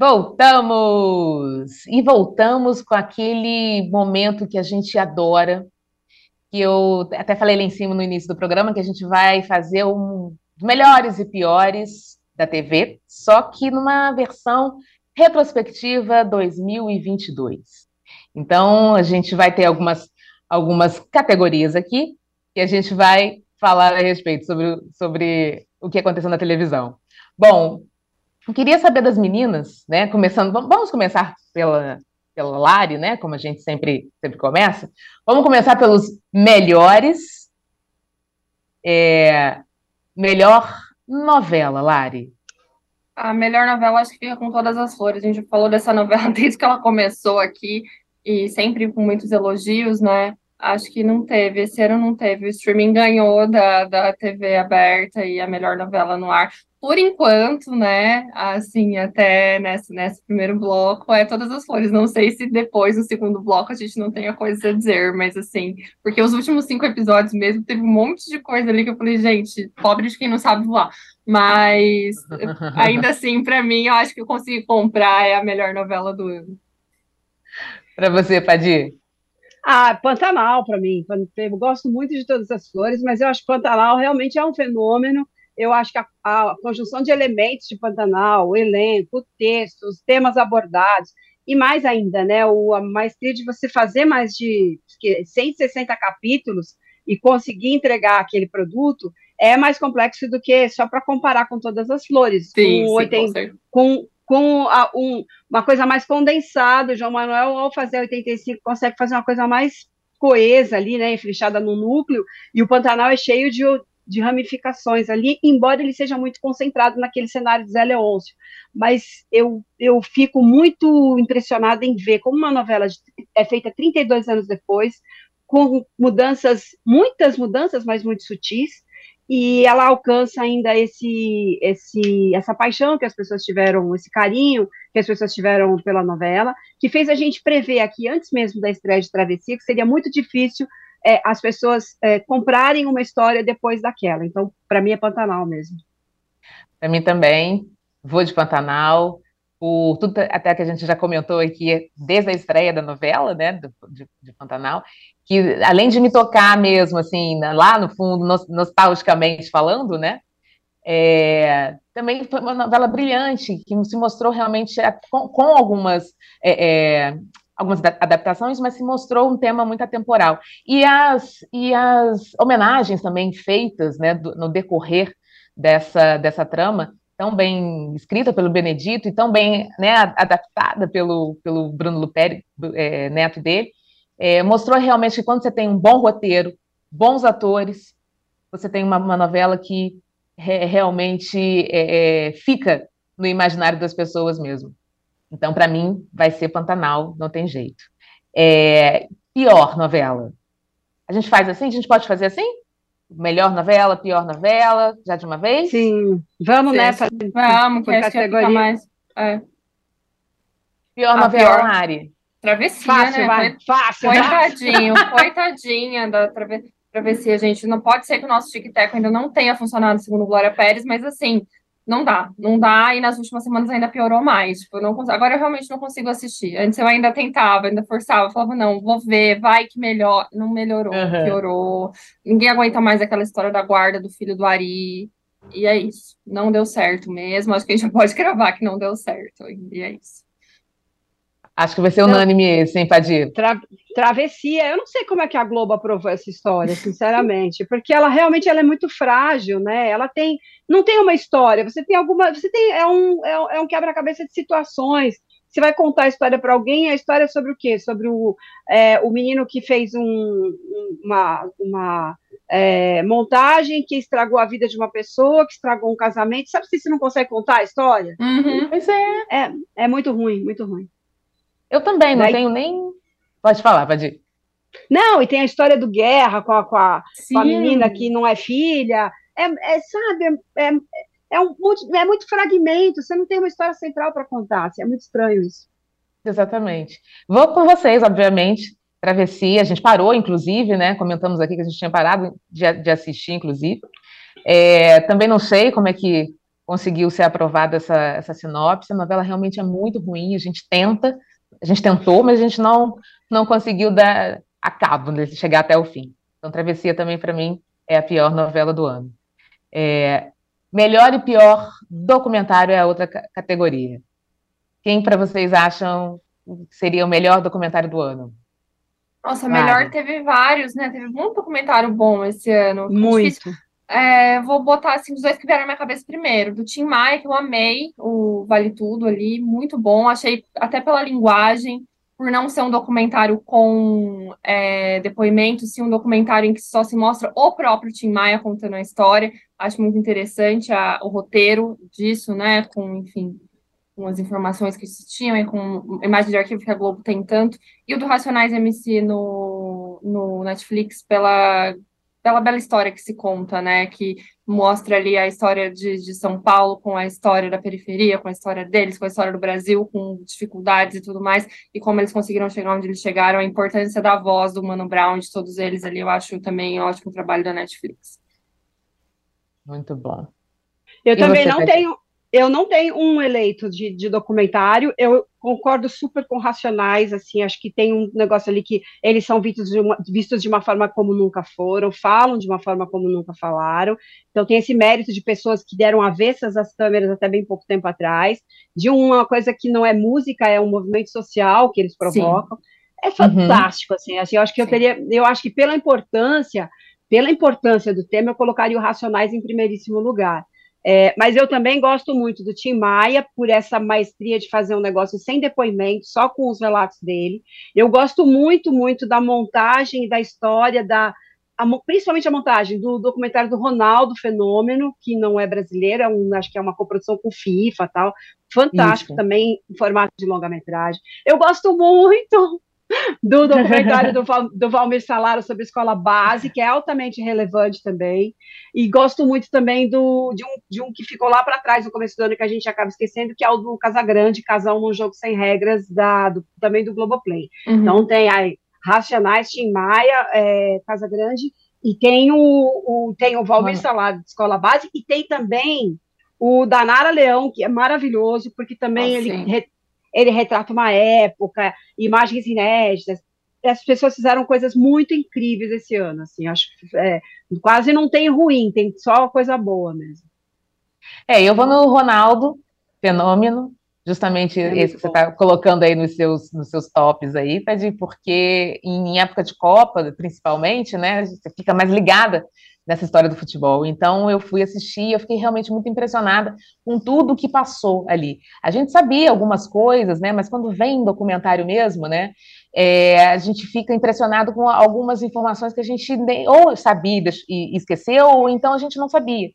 Voltamos! E voltamos com aquele momento que a gente adora, que eu até falei lá em cima no início do programa, que a gente vai fazer um melhores e piores da TV, só que numa versão retrospectiva 2022. Então, a gente vai ter algumas, algumas categorias aqui, e a gente vai falar a respeito sobre, sobre o que aconteceu na televisão. Bom, eu queria saber das meninas, né? Começando, vamos começar pela, pela Lari, né? Como a gente sempre, sempre começa. Vamos começar pelos melhores. É, melhor novela, Lari. A melhor novela acho que fica com todas as flores. A gente falou dessa novela desde que ela começou aqui e sempre com muitos elogios, né? Acho que não teve, esse ano não teve. O streaming ganhou da, da TV aberta e a melhor novela no ar por enquanto, né, assim, até nesse, nesse primeiro bloco, é todas as flores. Não sei se depois, no segundo bloco, a gente não tenha coisa a dizer, mas assim, porque os últimos cinco episódios mesmo, teve um monte de coisa ali que eu falei, gente, pobre de quem não sabe voar. Mas, ainda assim, para mim, eu acho que eu consegui comprar, é a melhor novela do ano. Para você, Padir? Ah, Pantanal, para mim. Eu gosto muito de todas as flores, mas eu acho que Pantanal realmente é um fenômeno eu acho que a, a, conjunção de elementos de Pantanal, o elenco, o texto, os temas abordados, e mais ainda, né, o, a maestria de você fazer mais de 160 capítulos e conseguir entregar aquele produto é mais complexo do que só para comparar com todas as flores. Sim, com, 80, com, com a, um, uma coisa mais condensada, o João Manuel, ao fazer 85, consegue fazer uma coisa mais coesa ali, né, fechada no núcleo, e o Pantanal é cheio de, de ramificações ali, embora ele seja muito concentrado naquele cenário de Zé Leôncio. Mas eu, eu fico muito impressionada em ver como uma novela de, é feita 32 anos depois, com mudanças, muitas mudanças, mas muito sutis, e ela alcança ainda esse, esse, essa paixão que as pessoas tiveram, esse carinho que as pessoas tiveram pela novela, que fez a gente prever aqui, antes mesmo da estreia de Travessia, que seria muito difícil é, as pessoas é, comprarem uma história depois daquela. Então, para mim é Pantanal mesmo. Para mim também, vou de Pantanal. O, tudo até que a gente já comentou aqui desde a estreia da novela, né, de, de, Pantanal, que além de me tocar mesmo, assim, lá no fundo, nostalgicamente falando, né, é, também foi uma novela brilhante, que se mostrou realmente é, com, com algumas é, é algumas adaptações, mas se mostrou um tema muito atemporal. E as, e as homenagens também feitas né, do, no decorrer dessa, dessa trama, tão bem escrita pelo Benedito e tão bem né, adaptada pelo, pelo Bruno Luperi, é, neto dele, é, mostrou realmente que quando você tem um bom roteiro, bons atores, você tem uma, uma novela que re, realmente é, é fica no imaginário das pessoas mesmo. Então, para mim, vai ser Pantanal, não tem jeito. É, pior novela. A gente faz assim? A gente pode fazer assim? Melhor novela, pior novela, já de uma vez? Sim, vamos, né? Vamos, que categoria. Mais. É. Pior A novela, pior... Mari. Travessia, fácil, né? Vai. Fácil, Coitadinho, coitadinha da travessia, gente. Não pode ser que o nosso tic-tac ainda não tenha funcionado, segundo Glória Pérez, mas assim, não dá, não dá, e nas últimas semanas ainda piorou mais. Tipo, eu não consigo, agora eu realmente não consigo assistir. Antes eu ainda tentava, ainda forçava, falava, não, vou ver, vai que melhor. Não melhorou, uhum. piorou. Ninguém aguenta mais aquela história da guarda do filho do Ari. E é isso. Não deu certo mesmo. Acho que a gente já pode cravar que não deu certo. E é isso. Acho que vai ser unânime esse, hein, Padir? Tra travessia. Eu não sei como é que a Globo aprovou essa história, sinceramente, porque ela realmente ela é muito frágil, né? Ela tem, não tem uma história. Você tem alguma, você tem é um é, é um quebra-cabeça de situações. Você vai contar a história para alguém, a história é sobre o quê? Sobre o, é, o menino que fez um, uma, uma é, montagem que estragou a vida de uma pessoa, que estragou um casamento. Sabe se você não consegue contar a história? Uhum. Pois é. é. É muito ruim, muito ruim. Eu também, não Daí... tenho nem. Pode falar, pode ir. Não, e tem a história do Guerra com a, com a, com a menina que não é filha. É, é sabe, é, é, é, um, é muito fragmento, você não tem uma história central para contar. Assim, é muito estranho isso. Exatamente. Vou com vocês, obviamente. Travessia, a gente parou, inclusive, né? Comentamos aqui que a gente tinha parado de, de assistir, inclusive. É, também não sei como é que conseguiu ser aprovada essa, essa sinopse. A novela realmente é muito ruim, a gente tenta, a gente tentou, mas a gente não, não conseguiu dar a cabo, de chegar até o fim. Então, Travessia também, para mim, é a pior novela do ano. É, melhor e pior documentário é a outra categoria. Quem, para vocês, acham seria o melhor documentário do ano? Nossa, melhor teve vários, né? Teve muito documentário bom esse ano. Muito. É, vou botar assim os dois que vieram na minha cabeça primeiro. Do Tim Maia, que eu amei, o Vale Tudo ali, muito bom. Achei até pela linguagem, por não ser um documentário com é, depoimento, sim um documentário em que só se mostra o próprio Tim Maia contando a história. Acho muito interessante a, o roteiro disso, né? Com, enfim, com as informações que se tinham e com imagem de arquivo que a Globo tem tanto. E o do Racionais MC no, no Netflix pela pela bela história que se conta, né? Que mostra ali a história de, de São Paulo com a história da periferia, com a história deles, com a história do Brasil, com dificuldades e tudo mais, e como eles conseguiram chegar onde eles chegaram, a importância da voz do Mano Brown, de todos eles ali, eu acho também um ótimo trabalho da Netflix. Muito bom. Eu e também não tenho eu não tenho um eleito de, de, documentário, eu concordo super com Racionais, assim, acho que tem um negócio ali que eles são vistos de, uma, vistos de uma forma como nunca foram, falam de uma forma como nunca falaram, então tem esse mérito de pessoas que deram avessas às câmeras até bem pouco tempo atrás, de uma coisa que não é música, é um movimento social que eles provocam, Sim. é fantástico, uhum. assim, assim, eu acho que Sim. eu teria, eu acho que pela importância, pela importância do tema, eu colocaria o Racionais em primeiríssimo lugar, é, mas eu também gosto muito do Tim Maia por essa maestria de fazer um negócio sem depoimento, só com os relatos dele. Eu gosto muito, muito da montagem da história, da, a, principalmente a montagem do documentário do Ronaldo Fenômeno, que não é brasileiro, é um, acho que é uma coprodução com FIFA tal. Fantástico Isso. também, em formato de longa-metragem. Eu gosto muito do documentário do, Val, do Valmir Salaro sobre escola base, que é altamente relevante também. E gosto muito também do, de, um, de um que ficou lá para trás no começo do ano, que a gente acaba esquecendo, que é o do Casagrande, Casal num Jogo Sem Regras, da, do, também do Globoplay. Uhum. Então tem aí Racionais, Tim Maia, é, Casagrande, e tem o, o, tem o Valmir uhum. Salaro de escola base, e tem também o Danara Leão, que é maravilhoso, porque também ah, ele ele retrata uma época, imagens inéditas. As pessoas fizeram coisas muito incríveis esse ano, assim, acho que é, quase não tem ruim, tem só coisa boa mesmo. É, eu vou no Ronaldo, fenômeno, justamente é esse que você está colocando aí nos seus, nos seus tops aí, Tadi, porque em época de Copa, principalmente, né, você fica mais ligada nessa história do futebol. Então eu fui assistir, eu fiquei realmente muito impressionada com tudo que passou ali. A gente sabia algumas coisas, né? Mas quando vem documentário mesmo, né? É, a gente fica impressionado com algumas informações que a gente nem, ou sabia e esqueceu, ou então a gente não sabia.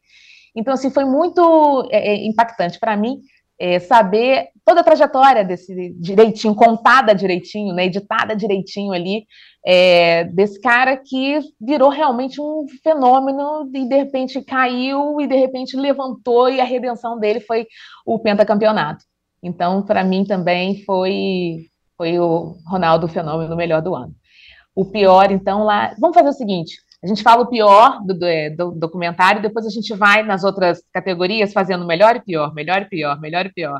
Então, assim, foi muito é, é impactante para mim é, saber toda a trajetória desse direitinho, contada direitinho, né, editada direitinho ali, é, desse cara que virou realmente um fenômeno e de repente caiu e de repente levantou e a redenção dele foi o pentacampeonato. Então, para mim também foi foi o Ronaldo fenômeno melhor do ano. O pior, então, lá. Vamos fazer o seguinte: A gente fala o pior do, do, é, do documentário, depois a gente vai nas outras categorias fazendo melhor e pior, melhor e pior, melhor e pior.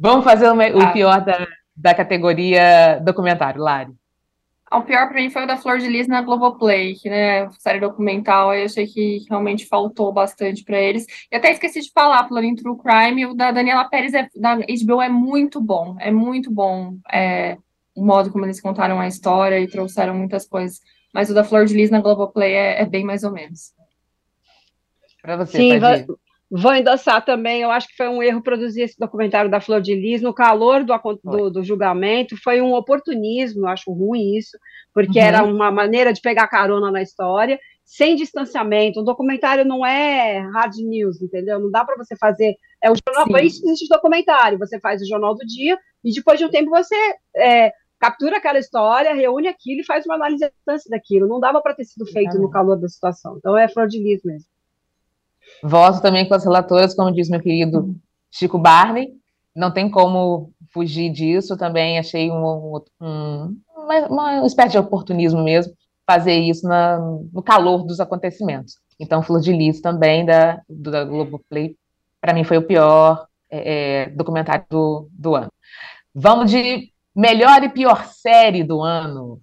Vamos fazer o, o ah. pior da, da categoria documentário, Lari. O pior para mim foi o da Flor de Lis na Globoplay, que, né, série documental, eu achei que realmente faltou bastante para eles. E até esqueci de falar, em True Crime, o da Daniela Pérez é, da HBO é muito bom, é muito bom é, o modo como eles contaram a história e trouxeram muitas coisas. Mas o da Flor de Lis na Globoplay é, é bem mais ou menos. Para você, Sim, Vou endossar também, eu acho que foi um erro produzir esse documentário da Flor de Lis no calor do, do, do julgamento, foi um oportunismo, eu acho ruim isso, porque uhum. era uma maneira de pegar carona na história, sem distanciamento. Um documentário não é hard news, entendeu? Não dá para você fazer. É o jornal, Sim. isso existe documentário. Você faz o jornal do dia e depois de um tempo você é, captura aquela história, reúne aquilo e faz uma análise à distância daquilo. Não dava para ter sido feito no calor da situação. Então é Flor de Lis mesmo. Voto também com as relatoras, como diz meu querido Chico Barney. Não tem como fugir disso. Também achei um, um, uma, uma espécie de oportunismo mesmo fazer isso na, no calor dos acontecimentos. Então, Flor de Lis também da, da Globoplay, para mim foi o pior é, é, documentário do, do ano. Vamos de melhor e pior série do ano.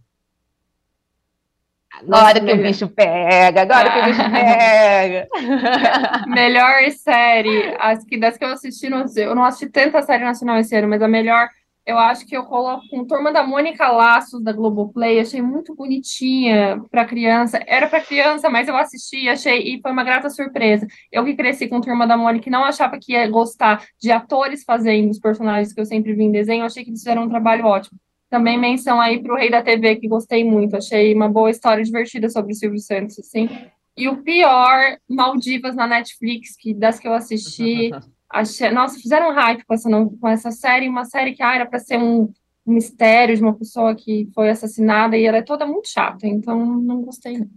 Agora que o bicho pega, agora que o bicho pega. melhor série, as que das que eu assisti, eu não assisti tanta série nacional esse ano, mas a melhor, eu acho que eu coloco com Turma da Mônica Laços da Globoplay, achei muito bonitinha para criança. Era para criança, mas eu assisti, achei e foi uma grata surpresa. Eu que cresci com Turma da Mônica e não achava que ia gostar de atores fazendo os personagens que eu sempre vi em desenho, achei que eles fizeram um trabalho ótimo. Também menção aí para o Rei da TV, que gostei muito. Achei uma boa história divertida sobre o Silvio Santos, assim. E o pior, Maldivas na Netflix, que das que eu assisti. Achei, nossa, fizeram hype com essa, com essa série, uma série que ah, era para ser um, mistério de uma pessoa que foi assassinada e ela é toda muito chata, então não gostei. Não.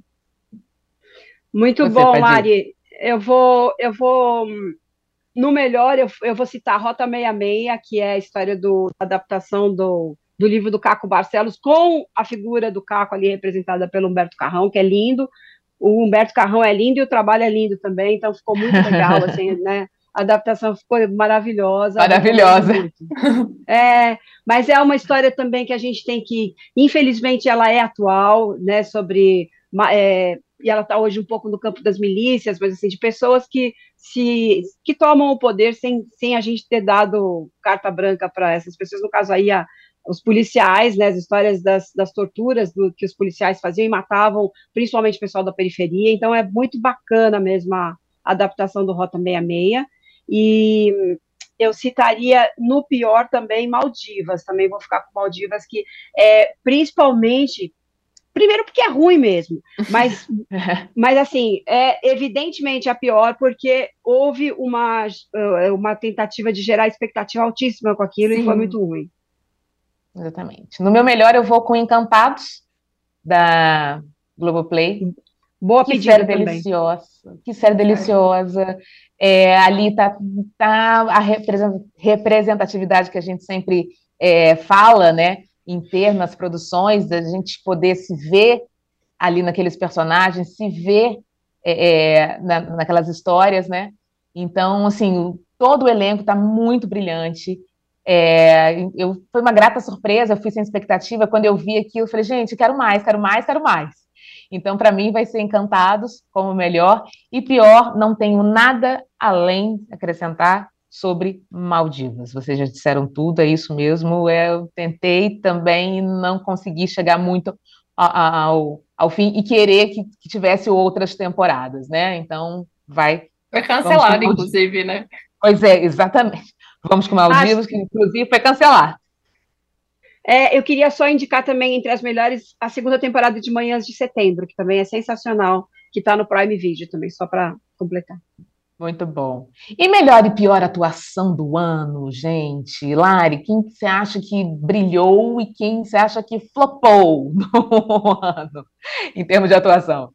Muito Você bom, Mari. Eu vou, eu vou no melhor, eu, eu vou citar Rota 66, que é a história do, da adaptação do do livro do Caco Barcelos, com a figura do Caco ali representada pelo Humberto Carrão, que é lindo. O Humberto Carrão é lindo e o trabalho é lindo também, então ficou muito legal, assim, né? A adaptação ficou maravilhosa. Maravilhosa. É, mas é uma história também que a gente tem que, infelizmente, ela é atual, né? Sobre é, e ela está hoje um pouco no campo das milícias, mas assim, de pessoas que se que tomam o poder sem, sem a gente ter dado carta branca para essas pessoas, no caso aí a, os policiais, né, as histórias das, das torturas do, que os policiais faziam e matavam, principalmente o pessoal da periferia. Então é muito bacana mesmo a, a adaptação do Rota 66. E eu citaria no pior também Maldivas, também vou ficar com Maldivas, que é principalmente. Primeiro porque é ruim mesmo, mas, mas assim, é evidentemente a pior porque houve uma, uma tentativa de gerar expectativa altíssima com aquilo Sim. e foi muito ruim. Exatamente. No meu melhor, eu vou com Encantados, da Globoplay. Boa que série também. deliciosa. Que série deliciosa. É, ali tá, tá a representatividade que a gente sempre é, fala, né? Em ter nas produções, da gente poder se ver ali naqueles personagens, se ver é, é na, naquelas histórias, né? Então, assim, todo o elenco está muito brilhante. É, eu, foi uma grata surpresa, eu fui sem expectativa. Quando eu vi aquilo, eu falei, gente, quero mais, quero mais, quero mais. Então, para mim, vai ser Encantados como melhor. E pior, não tenho nada além acrescentar sobre Maldivas. Vocês já disseram tudo, é isso mesmo. Eu tentei também não consegui chegar muito ao, ao fim e querer que, que tivesse outras temporadas, né? Então, vai. Foi cancelado, inclusive, né? Pois é, exatamente. Vamos com Maldivas, Acho... que inclusive foi cancelado. É, eu queria só indicar também entre as melhores a segunda temporada de Manhãs de Setembro, que também é sensacional, que está no Prime Video também, só para completar. Muito bom. E melhor e pior atuação do ano, gente? Lari, quem você acha que brilhou e quem você acha que flopou no ano, em termos de atuação?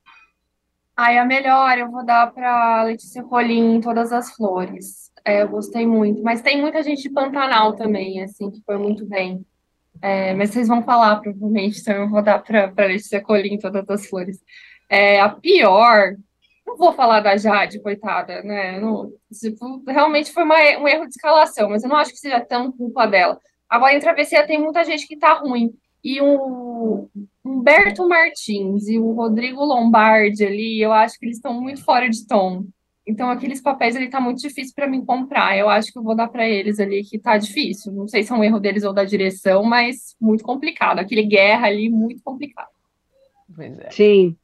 Ai, a melhor eu vou dar para Letícia Colim em Todas as Flores. É, eu gostei muito. Mas tem muita gente de Pantanal também, assim, que foi muito bem. É, mas vocês vão falar, provavelmente, então eu vou dar para Letícia Colim todas as flores. É, a pior, não vou falar da Jade, coitada, né? Não, tipo, realmente foi uma, um erro de escalação, mas eu não acho que seja tão culpa dela. Agora, em Travessia tem muita gente que tá ruim. E o Humberto Martins e o Rodrigo Lombardi ali, eu acho que eles estão muito fora de tom. Então, aqueles papéis ali tá muito difícil para mim comprar. Eu acho que eu vou dar para eles ali que tá difícil. Não sei se é um erro deles ou da direção, mas muito complicado. Aquele guerra ali, muito complicado. É. Sim.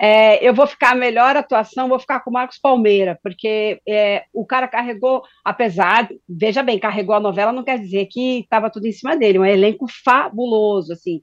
É, eu vou ficar a melhor atuação, vou ficar com o Marcos Palmeira, porque é, o cara carregou, apesar, veja bem, carregou a novela, não quer dizer que estava tudo em cima dele, um elenco fabuloso, assim,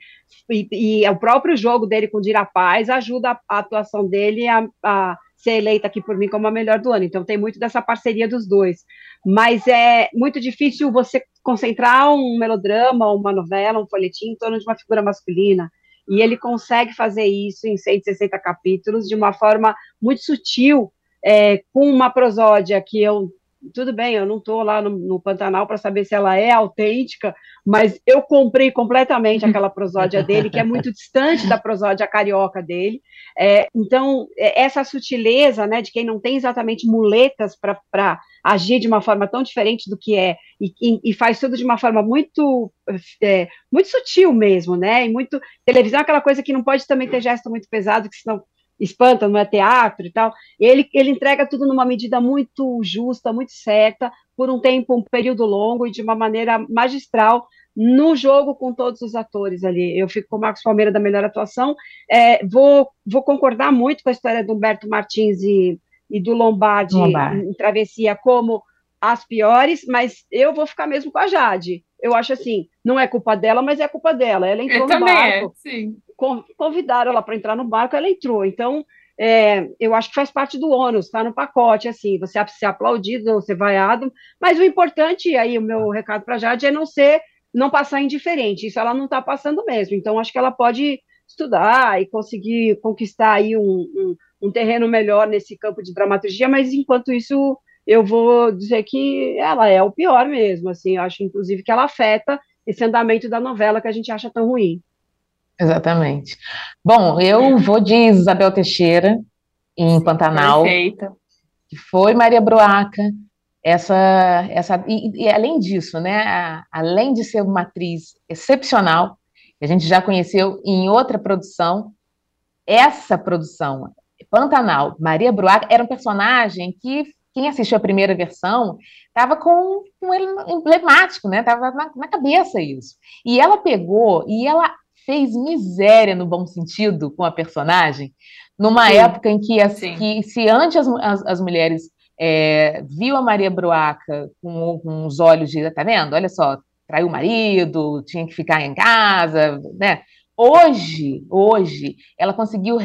e, e o próprio jogo dele com o Dira Paz ajuda a, a atuação dele a, a ser eleita aqui por mim como a melhor do ano. Então tem muito dessa parceria dos dois. Mas é muito difícil você concentrar um melodrama, uma novela, um folhetim em torno de uma figura masculina. E ele consegue fazer isso em 160 capítulos de uma forma muito sutil, é, com uma prosódia que eu tudo bem, eu não estou lá no, no, Pantanal para saber se ela é autêntica, mas eu comprei completamente aquela prosódia dele, que é muito distante da prosódia carioca dele. É, então, é, essa sutileza né, de quem não tem exatamente muletas para agir de uma forma tão diferente do que é, e, e faz tudo de uma forma muito, é, muito sutil mesmo, né? E muito. Televisão é aquela coisa que não pode também ter gesto muito pesado, que senão espanta, não é teatro e tal. Ele, ele entrega tudo numa medida muito justa, muito certa, por um tempo, um período longo e de uma maneira magistral no jogo com todos os atores ali. Eu fico com o Marcos Palmeira da melhor atuação. É, vou, vou concordar muito com a história do Humberto Martins e, e do Lombardi, em Travessia como as piores, mas eu vou ficar mesmo com a Jade. Eu acho assim, não é culpa dela, mas é culpa dela. Ela entrou eu no barco. É, sim convidaram ela para entrar no barco, ela entrou. Então, é, eu acho que faz parte do ônus, está no pacote, assim, você ser aplaudido ou ser vaiado, mas o importante, aí o meu recado para a Jade é não ser, não passar indiferente, isso ela não está passando mesmo, então acho que ela pode estudar e conseguir conquistar aí um, um, um terreno melhor nesse campo de dramaturgia, mas enquanto isso eu vou dizer que ela é o pior mesmo, assim, acho inclusive que ela afeta esse andamento da novela que a gente acha tão ruim. Exatamente. Bom, eu vou de Isabel Teixeira, em Pantanal. Perfeita. Que foi Maria Broaca. Essa, essa, e, e além disso, né, a, além de ser uma atriz excepcional, que a gente já conheceu em outra produção, essa produção, Pantanal, Maria Broaca, era um personagem que quem assistiu a primeira versão estava com um emblemático, né? Tava na, na, cabeça isso. E ela pegou e ela fez miséria no bom sentido com a personagem, numa Sim. época em que, as, que se antes as, as, as mulheres é, viu a Maria Bruaca com, com os olhos de, tá vendo? Olha só, traiu o marido, tinha que ficar em casa, né? Hoje, hoje, ela conseguiu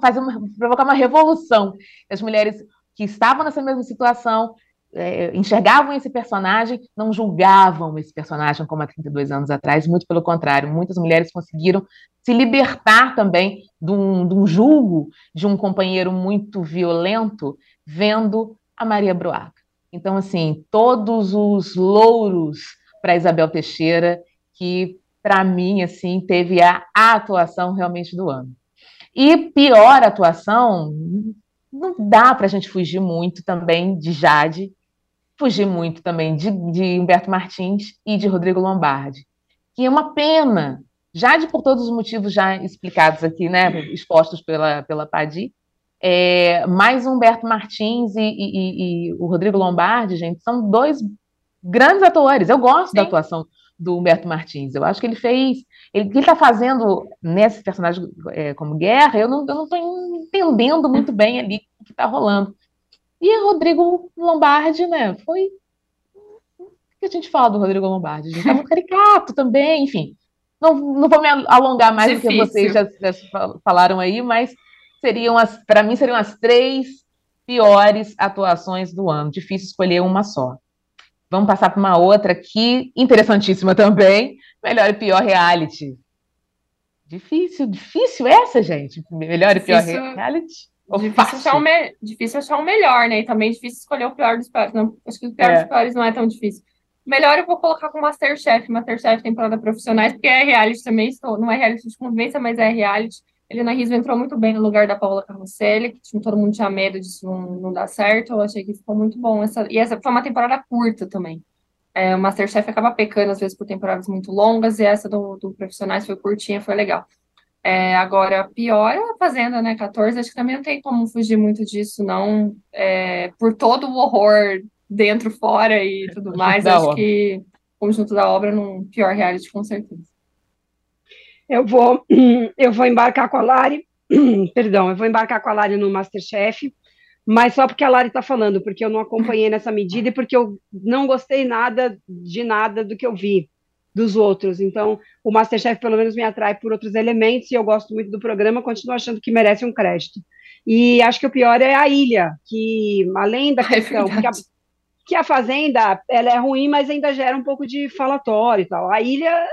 fazer uma, provocar uma revolução. As mulheres que estavam nessa mesma situação é, enxergavam esse personagem, não julgavam esse personagem como há 32 anos atrás, muito pelo contrário, muitas mulheres conseguiram se libertar também de um, de um julgo de um companheiro muito violento, vendo a Maria Broaca. Então, assim, todos os louros para Isabel Teixeira, que para mim, assim, teve a, a atuação realmente do ano. E pior atuação, não dá para a gente fugir muito também de Jade, fugir muito também de, de Humberto Martins e de Rodrigo Lombardi, que é uma pena, já de por todos os motivos já explicados aqui, né, expostos pela, pela Padi, é, mais Humberto Martins e, e, e, o Rodrigo Lombardi, gente, são dois grandes atores. Eu gosto Sim. da atuação do Humberto Martins. Eu acho que ele fez. Ele, o que ele está fazendo nesse personagem é, como guerra, eu não estou entendendo muito bem ali o que está rolando. E Rodrigo Lombardi, né? Foi. O que a gente fala do Rodrigo Lombardi? Ele tá muito caricato também, enfim. Não, não vou me alongar mais Difícil. do que vocês já, já falaram aí, mas seriam as, para mim, seriam as três piores atuações do ano. Difícil escolher uma só. Vamos passar para uma outra aqui, interessantíssima também. Melhor e pior reality. Difícil, difícil essa, gente. Melhor e pior reality. Difícil achar, me... difícil achar, o melhor, né? E também difícil escolher o pior dos piores. Não, acho que o pior é. dos piores não é tão difícil. Melhor eu vou colocar com Masterchef, Masterchef temporada profissionais, porque é reality também, estou, não é reality de convivência, mas é reality. Helena Rizzo entrou muito bem no lugar da Paula Carrocelli, que todo mundo tinha medo disso não, não dar certo. Eu achei que ficou muito bom. Essa, e essa foi uma temporada curta também. É, o Masterchef acaba pecando, às vezes, por temporadas muito longas, e essa do, do Profissionais foi curtinha, foi legal. É, agora, pior é a Fazenda, né? 14, acho que também não tem como fugir muito disso, não. É, por todo o horror dentro, fora e tudo mais, acho que o conjunto da obra num pior reality, com certeza. Eu vou, eu vou embarcar com a Lari, perdão, eu vou embarcar com a Lari no Masterchef, mas só porque a Lari está falando, porque eu não acompanhei nessa medida e porque eu não gostei nada de nada do que eu vi dos outros. Então, o Masterchef pelo menos me atrai por outros elementos e eu gosto muito do programa, continuo achando que merece um crédito. E acho que o pior é a ilha, que além da é questão é que, a, que a fazenda ela é ruim, mas ainda gera um pouco de falatório e tal. A ilha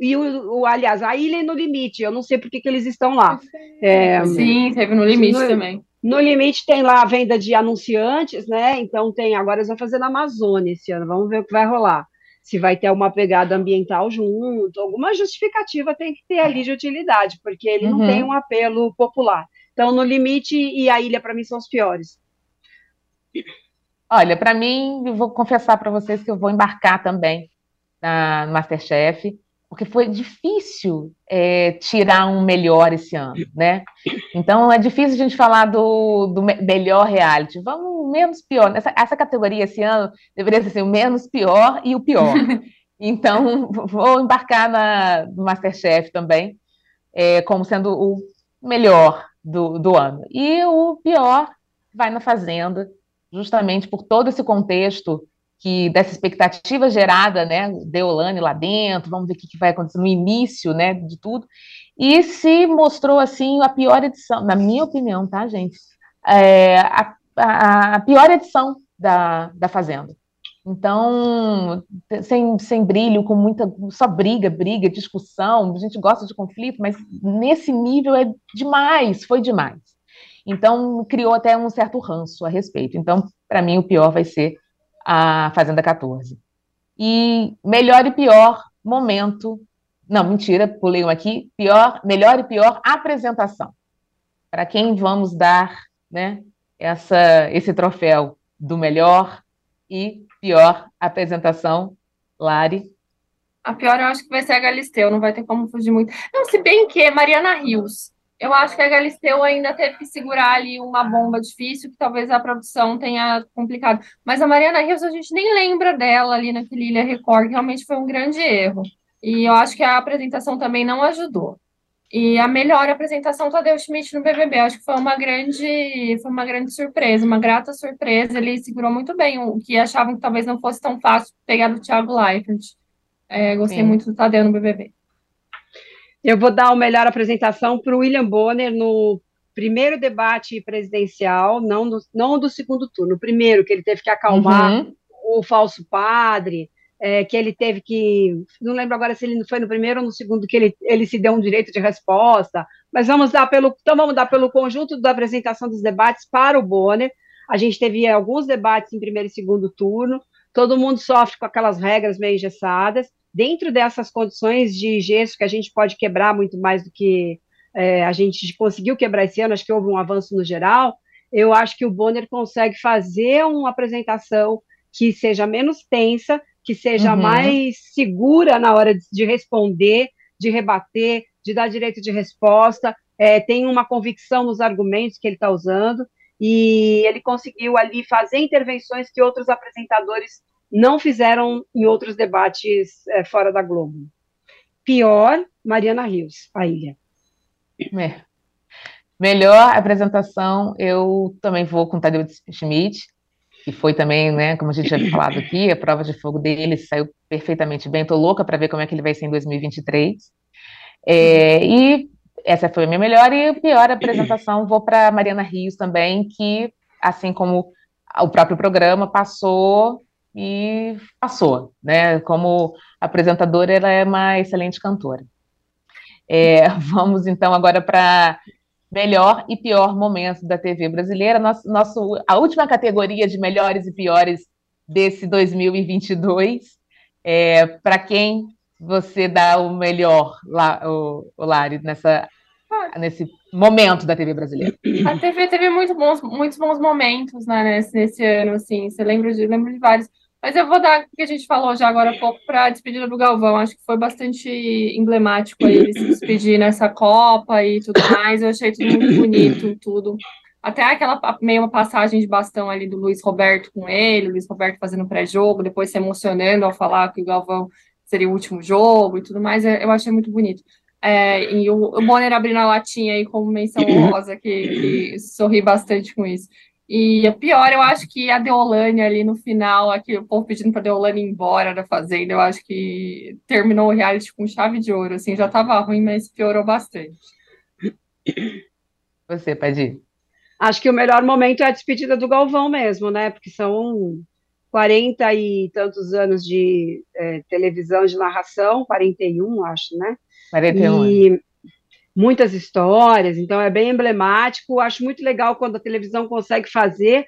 e o, o, aliás, a ilha é no limite, eu não sei por que, que eles estão lá. É, Sim, teve no limite no, também. No limite tem lá a venda de anunciantes, né? Então tem, agora eles vão fazer na Amazônia esse ano, vamos ver o que vai rolar. Se vai ter uma pegada ambiental junto, alguma justificativa tem que ter ali de utilidade, porque ele uhum. não tem um apelo popular. Então, no limite e a ilha, para mim, são os piores. Olha, para mim, vou confessar para vocês que eu vou embarcar também na, Masterchef porque foi difícil é, tirar um melhor esse ano, né? Então é difícil a gente falar do, do melhor reality. Vamos menos pior. Essa, essa categoria esse ano deveria ser assim, o menos pior e o pior. Então vou embarcar na, no Masterchef também, é, como sendo o melhor do, do ano. E o pior vai na Fazenda, justamente por todo esse contexto que dessa expectativa gerada, né, Deolane lá dentro, vamos ver o que, vai acontecer no início, né, de tudo, e se mostrou, assim, a pior edição, na minha opinião, tá, gente, é, a, a, a, pior edição da, da Fazenda. Então, sem, sem brilho, com muita, só briga, briga, discussão, a gente gosta de conflito, mas nesse nível é demais, foi demais. Então, criou até um certo ranço a respeito. Então, para mim, o pior vai ser a Fazenda 14. E melhor e pior momento. Não, mentira, pulei um aqui. Pior, melhor e pior apresentação. Para quem vamos dar né, essa, esse troféu do melhor e pior apresentação, Lari? A pior eu acho que vai ser a Galisteu, não vai ter como fugir muito. Não, se bem que Mariana Rios eu acho que a Galisteu ainda teve que segurar ali uma bomba difícil, que talvez a produção tenha complicado. Mas a Mariana Rios, a gente nem lembra dela ali naquele Ilha Record, realmente foi um grande erro. E eu acho que a apresentação também não ajudou. E a melhor apresentação Tadeu Schmidt no BBB, acho que foi uma grande, foi uma grande surpresa, uma grata surpresa. Ele segurou muito bem o que achavam que talvez não fosse tão fácil pegar do Thiago Leifert. É, gostei Sim. muito do Tadeu no BBB. Eu vou dar a melhor apresentação para o William Bonner no primeiro debate presidencial, não do, não do segundo turno, o primeiro, que ele teve que acalmar uhum. o falso padre, é, que ele teve que. Não lembro agora se ele foi no primeiro ou no segundo, que ele, ele se deu um direito de resposta, mas vamos dar pelo. Então, vamos dar pelo conjunto da apresentação dos debates para o Bonner. A gente teve alguns debates em primeiro e segundo turno, todo mundo sofre com aquelas regras meio engessadas dentro dessas condições de gesso que a gente pode quebrar muito mais do que é, a gente conseguiu quebrar esse ano, acho que houve um avanço no geral, eu acho que o Bonner consegue fazer uma apresentação que seja menos tensa, que seja uhum. mais segura na hora de, de, responder, de rebater, de dar direito de resposta, é, tem uma convicção nos argumentos que ele está usando, e ele conseguiu ali fazer intervenções que outros apresentadores não fizeram em outros debates é, fora da Globo. Pior, Mariana Rios, a ilha. É. Melhor apresentação, eu também vou com Tadeu Schmidt, que foi também, né, como a gente já falado aqui, a prova de fogo dele saiu perfeitamente bem. Estou louca para ver como é que ele vai ser em 2023. É, e essa foi a minha melhor e pior apresentação vou para Mariana Rios também, que, assim como o próprio programa, passou e passou, né? Como apresentadora, ela é uma excelente cantora. É, vamos então agora para melhor e pior momento da TV brasileira. Nosso, nosso, a última categoria de melhores e piores desse 2022. É, para quem você dá o melhor, o, o Lari, nessa nesse momento da TV brasileira? A TV teve muito bons, muitos bons momentos né, nesse, nesse ano, assim. Você lembra de, lembro de vários. Mas eu vou dar o que a gente falou já agora há pouco para a despedida do Galvão. Acho que foi bastante emblemático aí ele se despedir nessa Copa e tudo mais. Eu achei tudo muito bonito, tudo. Até aquela meio passagem de bastão ali do Luiz Roberto com ele, Luiz Roberto fazendo pré-jogo, depois se emocionando ao falar que o Galvão seria o último jogo e tudo mais. Eu achei muito bonito. É, e o, o Bonner abrindo a latinha aí como menção honrosa, que, que sorri bastante com isso. E a pior, eu acho que a Deolane ali no final, aqui, o povo pedindo para Deolane ir embora da Fazenda, eu acho que terminou o reality com chave de ouro, assim, já estava ruim, mas piorou bastante. Você, Padir? Acho que o melhor momento é a despedida do Galvão mesmo, né? Porque são 40 e tantos anos de é, televisão de narração, 41, acho, né? 41. E muitas histórias, então é bem emblemático. Acho muito legal quando a televisão consegue fazer,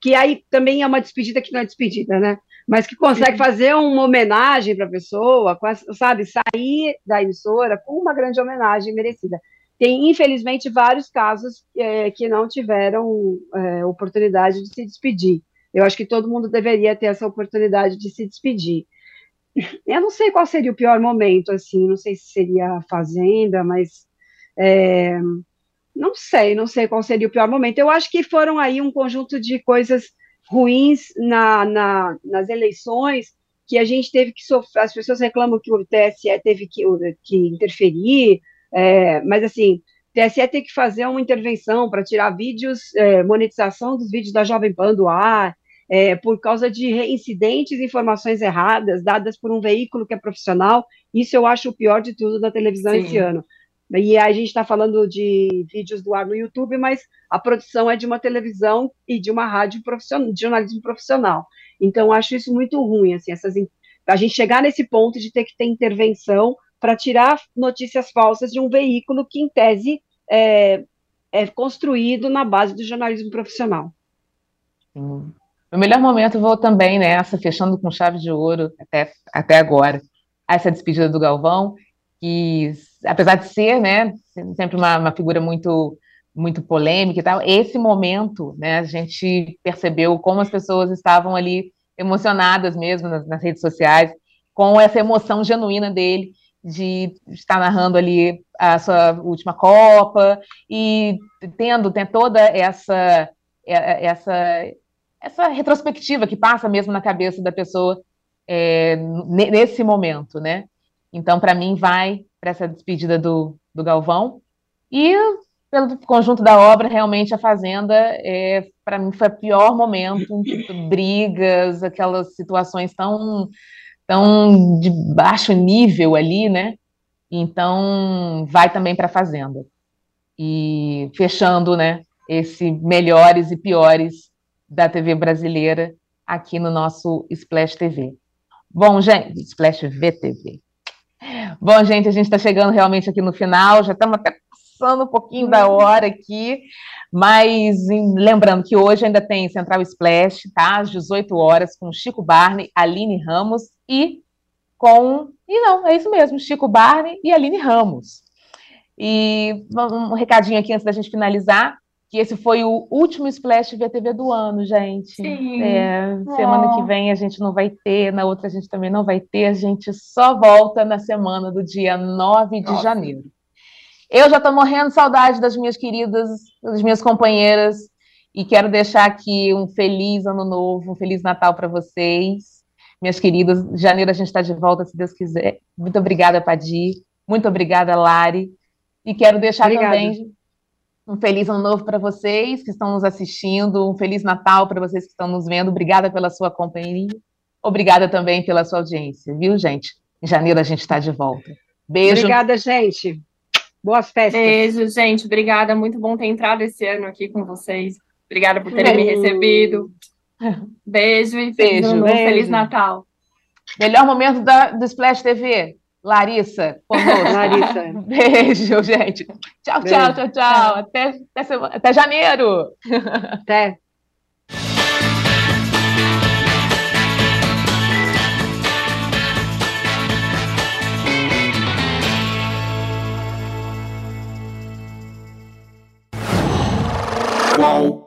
que aí também é uma despedida que não é despedida, né? Mas que consegue Sim. fazer uma homenagem para a pessoa, sabe? Sair da emissora com uma grande homenagem merecida. Tem, infelizmente, vários casos é, que não tiveram é, oportunidade de se despedir. Eu acho que todo mundo deveria ter essa oportunidade de se despedir. Eu não sei qual seria o pior momento, assim, não sei se seria a Fazenda, mas é, não sei, não sei qual seria o pior momento. Eu acho que foram aí um conjunto de coisas ruins na, na, nas eleições que a gente teve que sofrer. As pessoas reclamam que o TSE teve que, que interferir, é, mas assim, o TSE tem que fazer uma intervenção para tirar vídeos, é, monetização dos vídeos da Jovem Pan do ar, é, por causa de incidentes e informações erradas dadas por um veículo que é profissional. Isso eu acho o pior de tudo da televisão Sim. esse ano. E a gente está falando de vídeos do ar no YouTube, mas a produção é de uma televisão e de uma rádio profissional, de jornalismo profissional. Então, acho isso muito ruim, assim, essas, a gente chegar nesse ponto de ter que ter intervenção para tirar notícias falsas de um veículo que, em tese, é, é construído na base do jornalismo profissional. O melhor momento vou também nessa, fechando com chave de ouro até, até agora, essa despedida do Galvão, que apesar de ser, né, sempre uma, uma figura muito muito polêmica e tal, esse momento, né, a gente percebeu como as pessoas estavam ali emocionadas mesmo nas, nas redes sociais, com essa emoção genuína dele de estar narrando ali a sua última Copa e tendo, tem toda essa essa essa retrospectiva que passa mesmo na cabeça da pessoa é, nesse momento, né? Então, para mim, vai para essa despedida do, do Galvão. E pelo conjunto da obra, realmente a Fazenda, é, para mim, foi o pior momento, brigas, aquelas situações tão, tão de baixo nível ali, né? Então, vai também para a Fazenda. E fechando, né, esse melhores e piores da TV brasileira aqui no nosso Splash TV. Bom, gente, Splash VTV. Bom, gente, a gente está chegando realmente aqui no final, já estamos até passando um pouquinho da hora aqui, mas em, lembrando que hoje ainda tem Central Splash, tá? Às 18 horas, com Chico Barney, Aline Ramos e com. E não, é isso mesmo, Chico Barney e Aline Ramos. E um recadinho aqui antes da gente finalizar que esse foi o último Splash VTV do ano, gente. Sim. É, semana que vem a gente não vai ter, na outra a gente também não vai ter, a gente só volta na semana do dia 9 de Nossa. janeiro. Eu já estou morrendo de saudade das minhas queridas, das minhas companheiras, e quero deixar aqui um feliz ano novo, um feliz Natal para vocês. Minhas queridas, janeiro a gente está de volta, se Deus quiser. Muito obrigada, Padir. Muito obrigada, Lari. E quero deixar Obrigada. também um feliz ano novo para vocês que estão nos assistindo, um feliz Natal para vocês que estão nos vendo. Obrigada pela sua companhia. Obrigada também pela sua audiência, viu, gente? Em janeiro a gente está de volta. Beijo. Obrigada, gente. Boas festas. Beijo, gente. Obrigada. Muito bom ter entrado esse ano aqui com vocês. Obrigada por terem Beijo. me recebido. Beijo e feliz, Beijo. Beijo. feliz Natal. Melhor momento da, do Splash TV. Larissa, conosco. Larissa. Beijo, gente. Tchau, Beijo. tchau, tchau, tchau. Até, até, semana, até janeiro. Até. Qual?